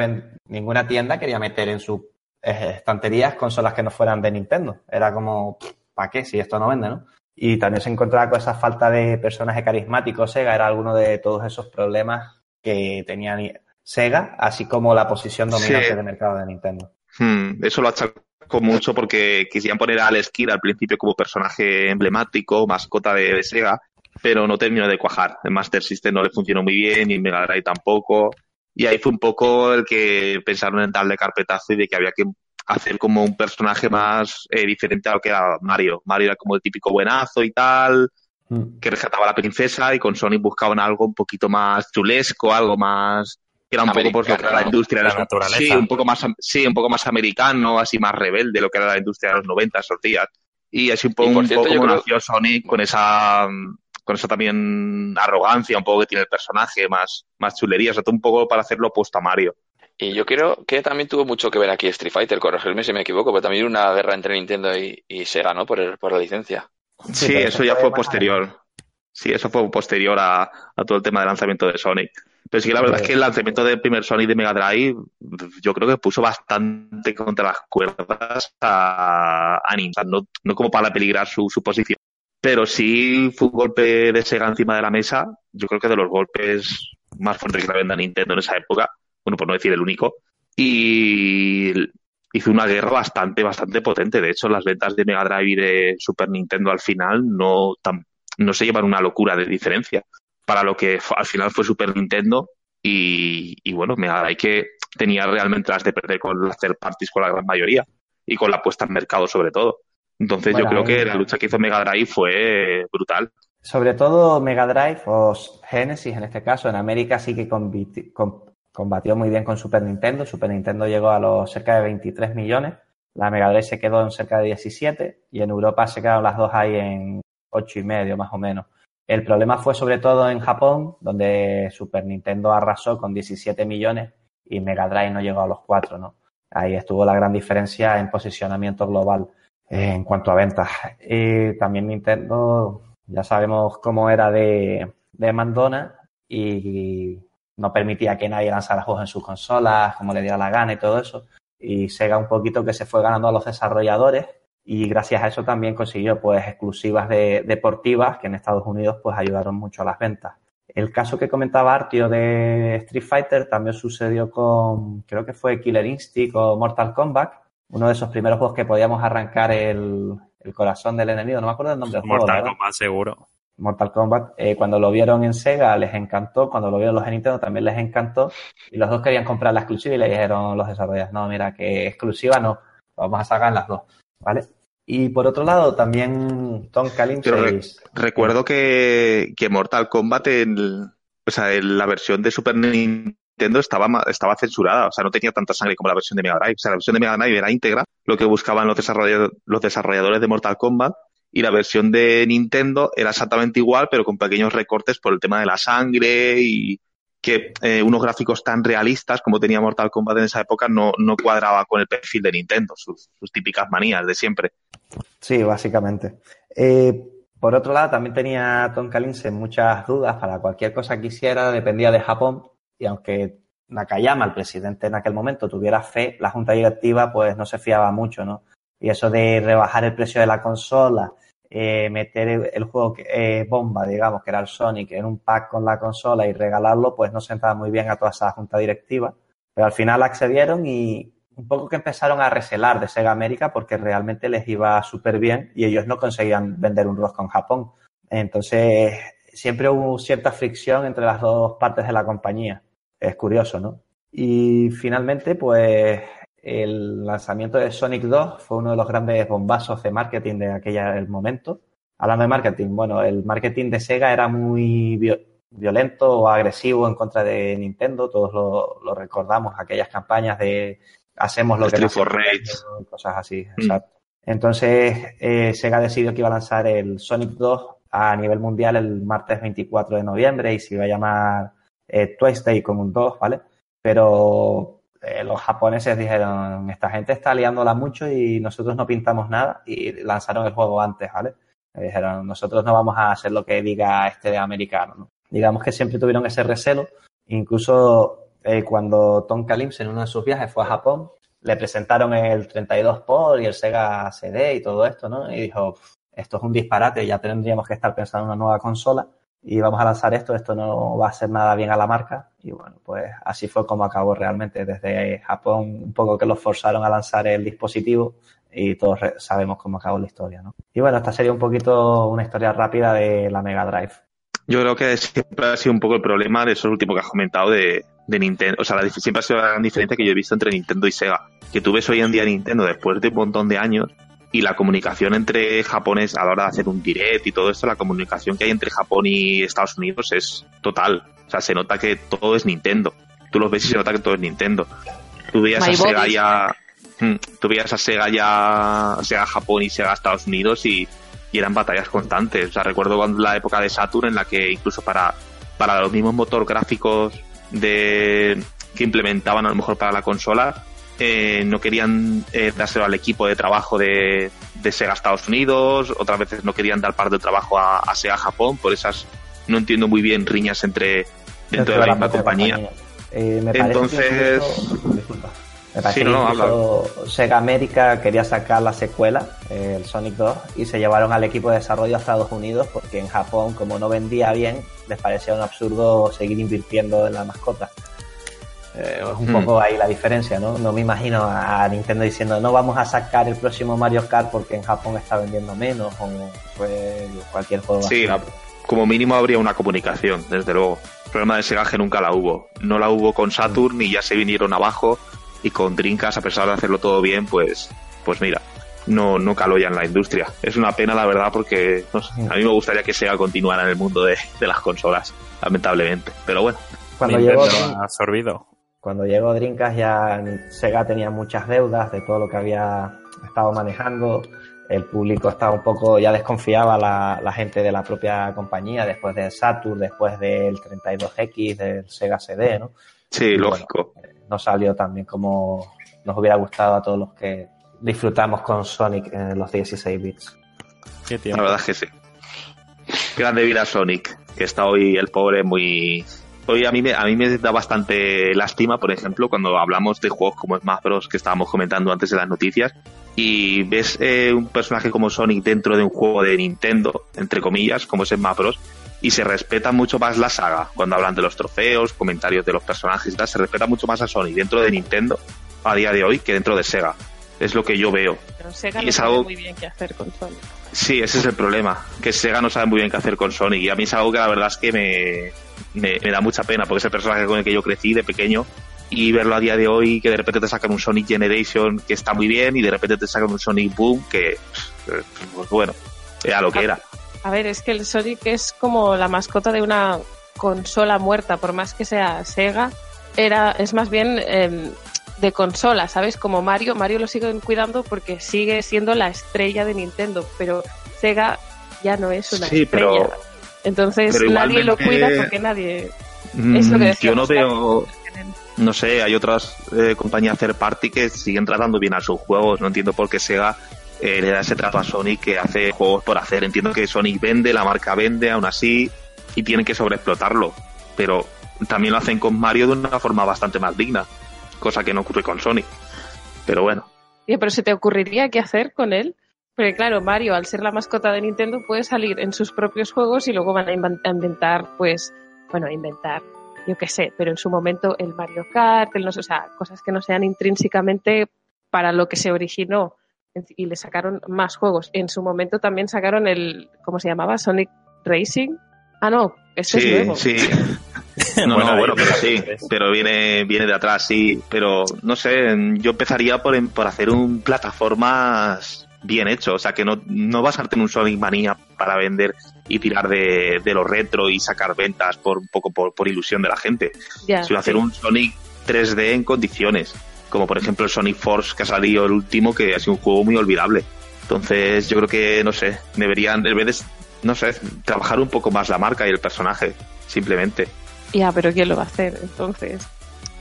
ninguna tienda quería meter en sus estanterías consolas que no fueran de Nintendo. Era como, ¿para qué? Si esto no vende, ¿no? Y también se encontraba con esa falta de personaje carismático. Sega era alguno de todos esos problemas que tenía Sega, así como la posición dominante de mercado de Nintendo. Hmm, eso lo achacó mucho porque quisieran poner a Alex Kidd al principio como personaje emblemático, mascota de, Sega, pero no terminó de cuajar. El Master System no le funcionó muy bien y el Mega Drive tampoco. Y ahí fue un poco el que pensaron en darle carpetazo y de que había que hacer como un personaje más eh, diferente a lo que era Mario. Mario era como el típico buenazo y tal, mm. que rescataba a la princesa y con Sonic buscaban algo un poquito más chulesco, algo más que era un poco por lo que era la industria de la naturaleza. Sí, un poco más sí, un poco más americano, así más rebelde lo que era la industria de los 90 esos días. Y así un poco, un poco como nació Sonic con esa con esa también arrogancia un poco que tiene el personaje, más, más chulería, o sea, un poco para hacerlo opuesto a Mario. Y yo creo que también tuvo mucho que ver aquí Street Fighter, corregirme si me equivoco, pero también una guerra entre Nintendo y, Sega, ¿no? Por, por la licencia. Sí, eso ya fue posterior. Sí, eso fue posterior a, a, todo el tema del lanzamiento de Sonic. Pero sí, la verdad es que el lanzamiento del primer Sonic de Mega Drive, yo creo que puso bastante contra las cuerdas a, a Nintendo, no, no, como para peligrar su, su posición. Pero sí fue un golpe de Sega encima de la mesa, yo creo que de los golpes más fuertes que la venda Nintendo en esa época bueno, por no decir el único, y hizo una guerra bastante, bastante potente. De hecho, las ventas de Mega Drive y de Super Nintendo al final no, no se llevan una locura de diferencia para lo que al final fue Super Nintendo y, y bueno, Mega Drive que tenía realmente las de perder con las third parties con la gran mayoría y con la puesta en mercado sobre todo. Entonces yo creo que la lucha que hizo Mega Drive fue brutal. Sobre todo Mega Drive o Genesis en este caso, en América sí que combatió muy bien con Super Nintendo. Super Nintendo llegó a los cerca de 23 millones. La Mega Drive se quedó en cerca de 17 y en Europa se quedaron las dos ahí en 8 y medio más o menos. El problema fue sobre todo en Japón, donde Super Nintendo arrasó con 17 millones y Mega Drive no llegó a los 4, ¿no? Ahí estuvo la gran diferencia en posicionamiento global en cuanto a ventas. Y también Nintendo, ya sabemos cómo era de, de mandona y no permitía que nadie lanzara juegos en sus consolas, como le diera la gana y todo eso. Y Sega un poquito que se fue ganando a los desarrolladores y gracias a eso también consiguió pues exclusivas de, deportivas que en Estados Unidos pues ayudaron mucho a las ventas. El caso que comentaba Artio de Street Fighter también sucedió con, creo que fue Killer Instinct o Mortal Kombat, uno de esos primeros juegos que podíamos arrancar el, corazón del enemigo, no me acuerdo el nombre del Mortal Kombat seguro. Mortal Kombat, eh, cuando lo vieron en Sega les encantó, cuando lo vieron los en Nintendo también les encantó, y los dos querían comprar la exclusiva y le dijeron los desarrolladores, no, mira, que exclusiva no, vamos a sacar las dos, ¿vale? Y por otro lado, también Tom Kalinske... recuerdo que, que Mortal Kombat, en, o sea, en la versión de Super Nintendo estaba, estaba censurada, o sea, no tenía tanta sangre como la versión de Mega Drive. O sea, la versión de Mega Drive era íntegra, lo que buscaban los los desarrolladores de Mortal Kombat, y la versión de Nintendo era exactamente igual, pero con pequeños recortes por el tema de la sangre y que eh, unos gráficos tan realistas como tenía Mortal Kombat en esa época no, no cuadraba con el perfil de Nintendo, sus, típicas manías de siempre. Sí, básicamente. Eh, por otro lado, también tenía Tom Kalinse muchas dudas para cualquier cosa que hiciera, dependía de Japón, y aunque Nakayama, el presidente en aquel momento, tuviera fe, la junta directiva pues no se fiaba mucho, ¿no? Y eso de rebajar el precio de la consola, eh, meter el, juego eh, bomba, digamos, que era el Sonic, en un pack con la consola y regalarlo, pues no sentaba muy bien a toda esa junta directiva. Pero al final accedieron y un poco que empezaron a recelar de Sega América porque realmente les iba súper bien y ellos no conseguían vender un rosco en Japón. Entonces, siempre hubo cierta fricción entre las dos partes de la compañía. Es curioso, ¿no? Y finalmente, pues el lanzamiento de Sonic 2 fue uno de los grandes bombazos de marketing de aquella el momento. Hablando de marketing, bueno, el marketing de Sega era muy violento o agresivo en contra de Nintendo. Todos lo, recordamos, aquellas campañas de hacemos lo que nos cosas así. Mm. Exacto. Entonces, eh, Sega decidió que iba a lanzar el Sonic 2 a nivel mundial el martes 24 de noviembre y se iba a llamar eh, Twice Day con un 2, ¿vale? Pero eh, los japoneses dijeron, esta gente está liándola mucho y nosotros no pintamos nada y lanzaron el juego antes, ¿vale? dijeron, nosotros no vamos a hacer lo que diga este de americano, ¿no? Digamos que siempre tuvieron ese recelo, incluso eh, cuando Tom Kalimse en uno de sus viajes fue a Japón, le presentaron el 32 por y el Sega CD y todo esto, ¿no? Y dijo, esto es un disparate, ya tendríamos que estar pensando en una nueva consola y vamos a lanzar esto, esto no va a hacer nada bien a la marca. Y bueno, pues así fue como acabó realmente. Desde Japón, un poco que los forzaron a lanzar el dispositivo y todos sabemos cómo acabó la historia, ¿no? Y bueno, esta sería un poquito una historia rápida de la Mega Drive. Yo creo que siempre ha sido un poco el problema de eso último que has comentado de, de Nintendo. O sea, siempre ha sido la gran diferencia que yo he visto entre Nintendo y Sega. Que tú ves hoy en día Nintendo después de un montón de años y la comunicación entre japones a la hora de hacer un direct y todo esto, la comunicación que hay entre Japón y Estados Unidos es total. O sea, se nota que todo es Nintendo. Tú lo ves y se nota que todo es Nintendo. Tú veías a Sega ya, mm, tú veías a Sega ya, Sega Japón y Sega Estados Unidos y, eran batallas constantes. O sea, recuerdo cuando la época de Saturn en la que incluso para, para los mismos motor gráficos de, que implementaban a lo mejor para la consola, eh, no querían eh, dárselo al equipo de trabajo de, de, Sega Estados Unidos, otras veces no querían dar parte de trabajo a, Sega Japón, por esas no entiendo muy bien riñas entre dentro de la, misma compañía. Eh, Entonces, me parece que Sega América quería sacar la secuela, el Sonic 2, y se llevaron al equipo de desarrollo a Estados Unidos porque en Japón, como no vendía bien, les parecía un absurdo seguir invirtiendo en la mascota. Eh, es un poco ahí la diferencia, ¿no? No me imagino a Nintendo diciendo no vamos a sacar el próximo Mario Kart porque en Japón está vendiendo menos o cualquier juego sí, como mínimo habría una comunicación, desde luego. El problema de Sega que nunca la hubo. No la hubo con Saturn y ya se vinieron abajo y con Dreamcast, a pesar de hacerlo todo bien, pues, pues mira, no, no caló ya en la industria. Es una pena, la verdad, porque a mí me gustaría que Sega continuara en el mundo de, las consolas, lamentablemente. Pero bueno. Cuando llegó absorbido. Cuando llegó Dreamcast ya Sega tenía muchas deudas de todo lo que había estado manejando. El público estaba un poco, ya desconfiaba la, la gente de la propia compañía después de Saturn, después del 32X, del Sega CD, ¿no? Sí, lógico. no salió tan bien como nos hubiera gustado a todos los que disfrutamos con Sonic en los 16 bits. La verdad es que sí. Grande vida Sonic, que está hoy el pobre muy, hoy a mí, me, a mí me da bastante lástima, por ejemplo, cuando hablamos de juegos como Smash Bros. que estábamos comentando antes de las noticias, y ves eh, un personaje como Sonic dentro de un juego de Nintendo, entre comillas, como es Smash Bros., y se respeta mucho más la saga cuando hablan de los trofeos, comentarios de los personajes y tal, se respeta mucho más a Sonic dentro de Nintendo a día de hoy que dentro de Sega. Es lo que yo veo. Pero Sega no sabe muy bien qué hacer con Sonic. Sí, ese es el problema, que Sega no sabe muy bien qué hacer con Sonic y a mí es algo que la verdad es que me, me, da mucha pena porque es el personaje con el que yo crecí de pequeño y verlo a día de hoy que de repente te sacan un Sonic Generation que está muy bien y de repente te sacan un Sonic Boom que pues bueno era lo que era. A ver es que el Sonic es como la mascota de una consola muerta por más que sea Sega era es más bien em, de consola sabes como Mario Mario lo siguen cuidando porque sigue siendo la estrella de Nintendo pero Sega ya no es una estrella entonces nadie lo cuida porque nadie... Es lo que mm, Yo no veo... No sé, hay otras eh, compañías third party que siguen tratando bien a sus juegos. No entiendo por qué Sega eh, le da ese trato a Sonic que hace juegos por hacer. Entiendo que Sonic vende, la marca vende, aún así, y tienen que sobreexplotarlo. Pero también lo hacen con Mario de una forma bastante más digna, cosa que no ocurre con Sonic. Pero bueno. pero ¿se te ocurriría qué hacer con él? Porque claro, Mario, al ser la mascota de Nintendo, puede salir en sus propios juegos y luego van a inventar, pues, bueno, inventar. yo qué sé, pero en su momento el Mario Kart, el no sé, o sea, cosas que no sean intrínsecamente para lo que se originó y le sacaron más juegos. En su momento también sacaron el, ¿cómo se llamaba? Sonic Racing. Ah, no, ese sí, es nuevo. Sí, No, Bueno, no, bueno, pero sí, pero viene, viene de atrás, sí. Pero no sé, yo empezaría por, por hacer un plataformas bien hecho, o sea, que no, no basarte en un Sonic Manía para vender y tirar de, de lo retro y sacar ventas por un poco por, por ilusión de la gente, Ya, sino hacer sí. un Sonic 3D en condiciones, como por ejemplo el Sonic Force que ha salido el último, que ha sido un juego muy olvidable. Entonces, yo creo que, no sé, deberían, en vez de, no sé, trabajar un poco más la marca y el personaje, simplemente. Ya, pero ¿quién lo va a hacer entonces?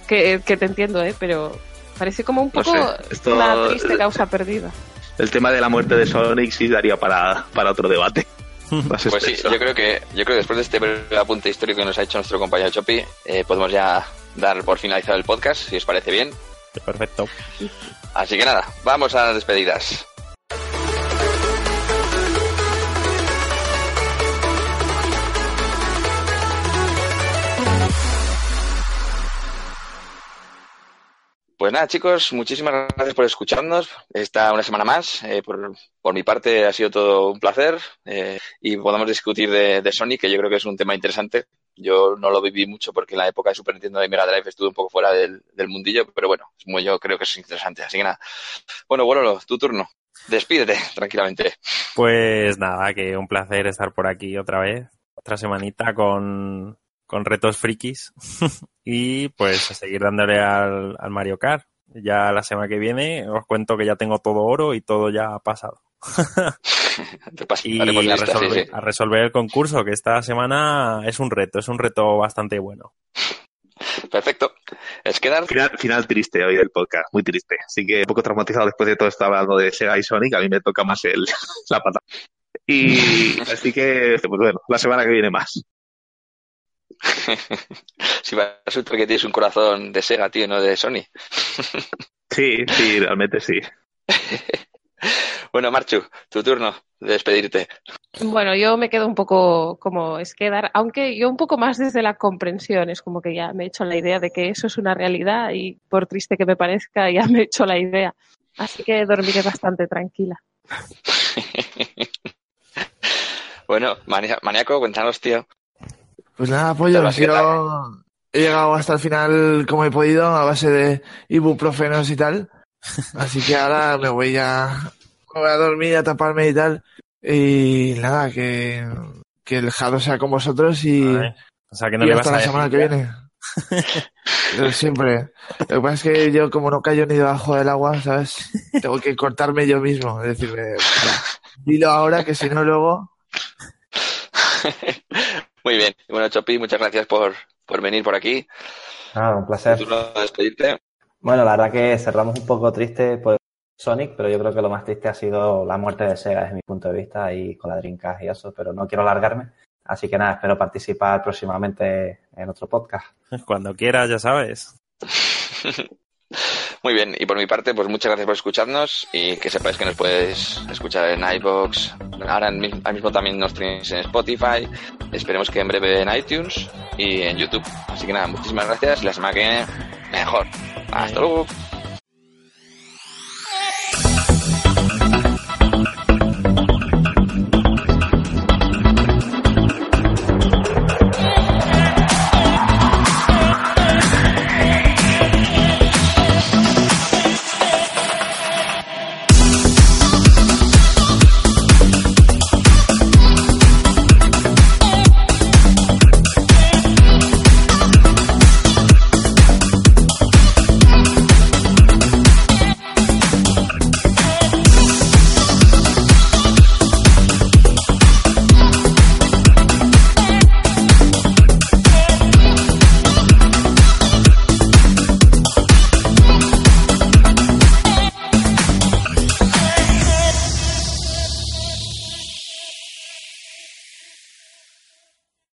Que, que te entiendo, ¿eh? Pero parece como un No poco sé, esto- una triste causa perdida. El tema de la muerte de Sonic sí daría para, para otro debate. Más Pues sí, yo creo que yo creo que después de este breve apunte histórico que nos ha hecho nuestro compañero Chopi, eh, podemos ya dar por finalizado el podcast, si os parece bien. Perfecto. Así que nada, vamos a las despedidas. Pues nada, chicos, muchísimas gracias por escucharnos. Esta una semana más. Eh, por, por mi parte ha sido todo un placer eh, y podamos discutir de, Sonic, que yo creo que es un tema interesante. Yo no lo viví mucho porque en la época de Super Nintendo y Mega Drive estuve un poco fuera del, del mundillo, pero bueno, yo creo que es interesante. Así que nada. Bueno, Bololo, tu turno. Despídete tranquilamente. Pues nada, que un placer estar por aquí otra vez, otra semanita con, con retos frikis y pues a seguir dándole al, al Mario Kart. Ya la semana que viene os cuento que ya tengo todo oro y todo ya ha pasado. Y a lista, sí, resolver, sí. a resolver el concurso, que esta semana es un reto, es un reto bastante bueno. Perfecto. Es quedar. Final, final triste hoy del podcast, muy triste. Así que un poco traumatizado después de todo esto hablando de Sega y Sonic, a mí me toca más el, la pata. Y así que, pues bueno, la semana que viene más. si va- resulta que tienes un corazón de Sega, tío, no de Sony. Sí, sí, realmente sí. Bueno, Marchu, tu turno de despedirte. Bueno, yo me quedo un poco como es quedar, aunque yo un poco más desde la comprensión, es como que ya me he hecho la idea de que eso es una realidad y por triste que me parezca, ya me he hecho la idea. Así que dormiré bastante tranquila. bueno, Maniaco, cuéntanos, tío. Pues nada, pollo, quedar. sido- he llegado hasta el final como he podido, a base de ibuprofenos y tal. Así que ahora me voy a, me voy a dormir, a taparme y tal. Y nada, que, que el Jado sea con vosotros y, Vale. O sea, que no y le vas hasta a la decir semana que viene. Pero siempre. Lo que pasa es que yo, como no callo ni debajo del agua, ¿sabes? Tengo que cortarme yo mismo. Es decirme, "Mira, dilo ahora que si no luego. Muy bien. Y bueno, Chopi, muchas gracias por, por venir por aquí. Ah, un placer. despedirte. Bueno, la verdad que cerramos un poco triste por Sonic, pero yo creo que lo más triste ha sido la muerte de Sega desde mi punto de vista y con la Dreamcast y eso, pero no quiero alargarme. Así que nada, espero participar próximamente en otro podcast. Cuando quieras, ya sabes. Muy bien, y por mi parte, pues muchas gracias por escucharnos y que sepáis que nos podéis escuchar en iBox. Ahora en mi- al mismo también nos tenéis en Spotify. Esperemos que en breve en iTunes y en YouTube. Así que nada, muchísimas gracias y la semana que viene mejor. Hasta luego.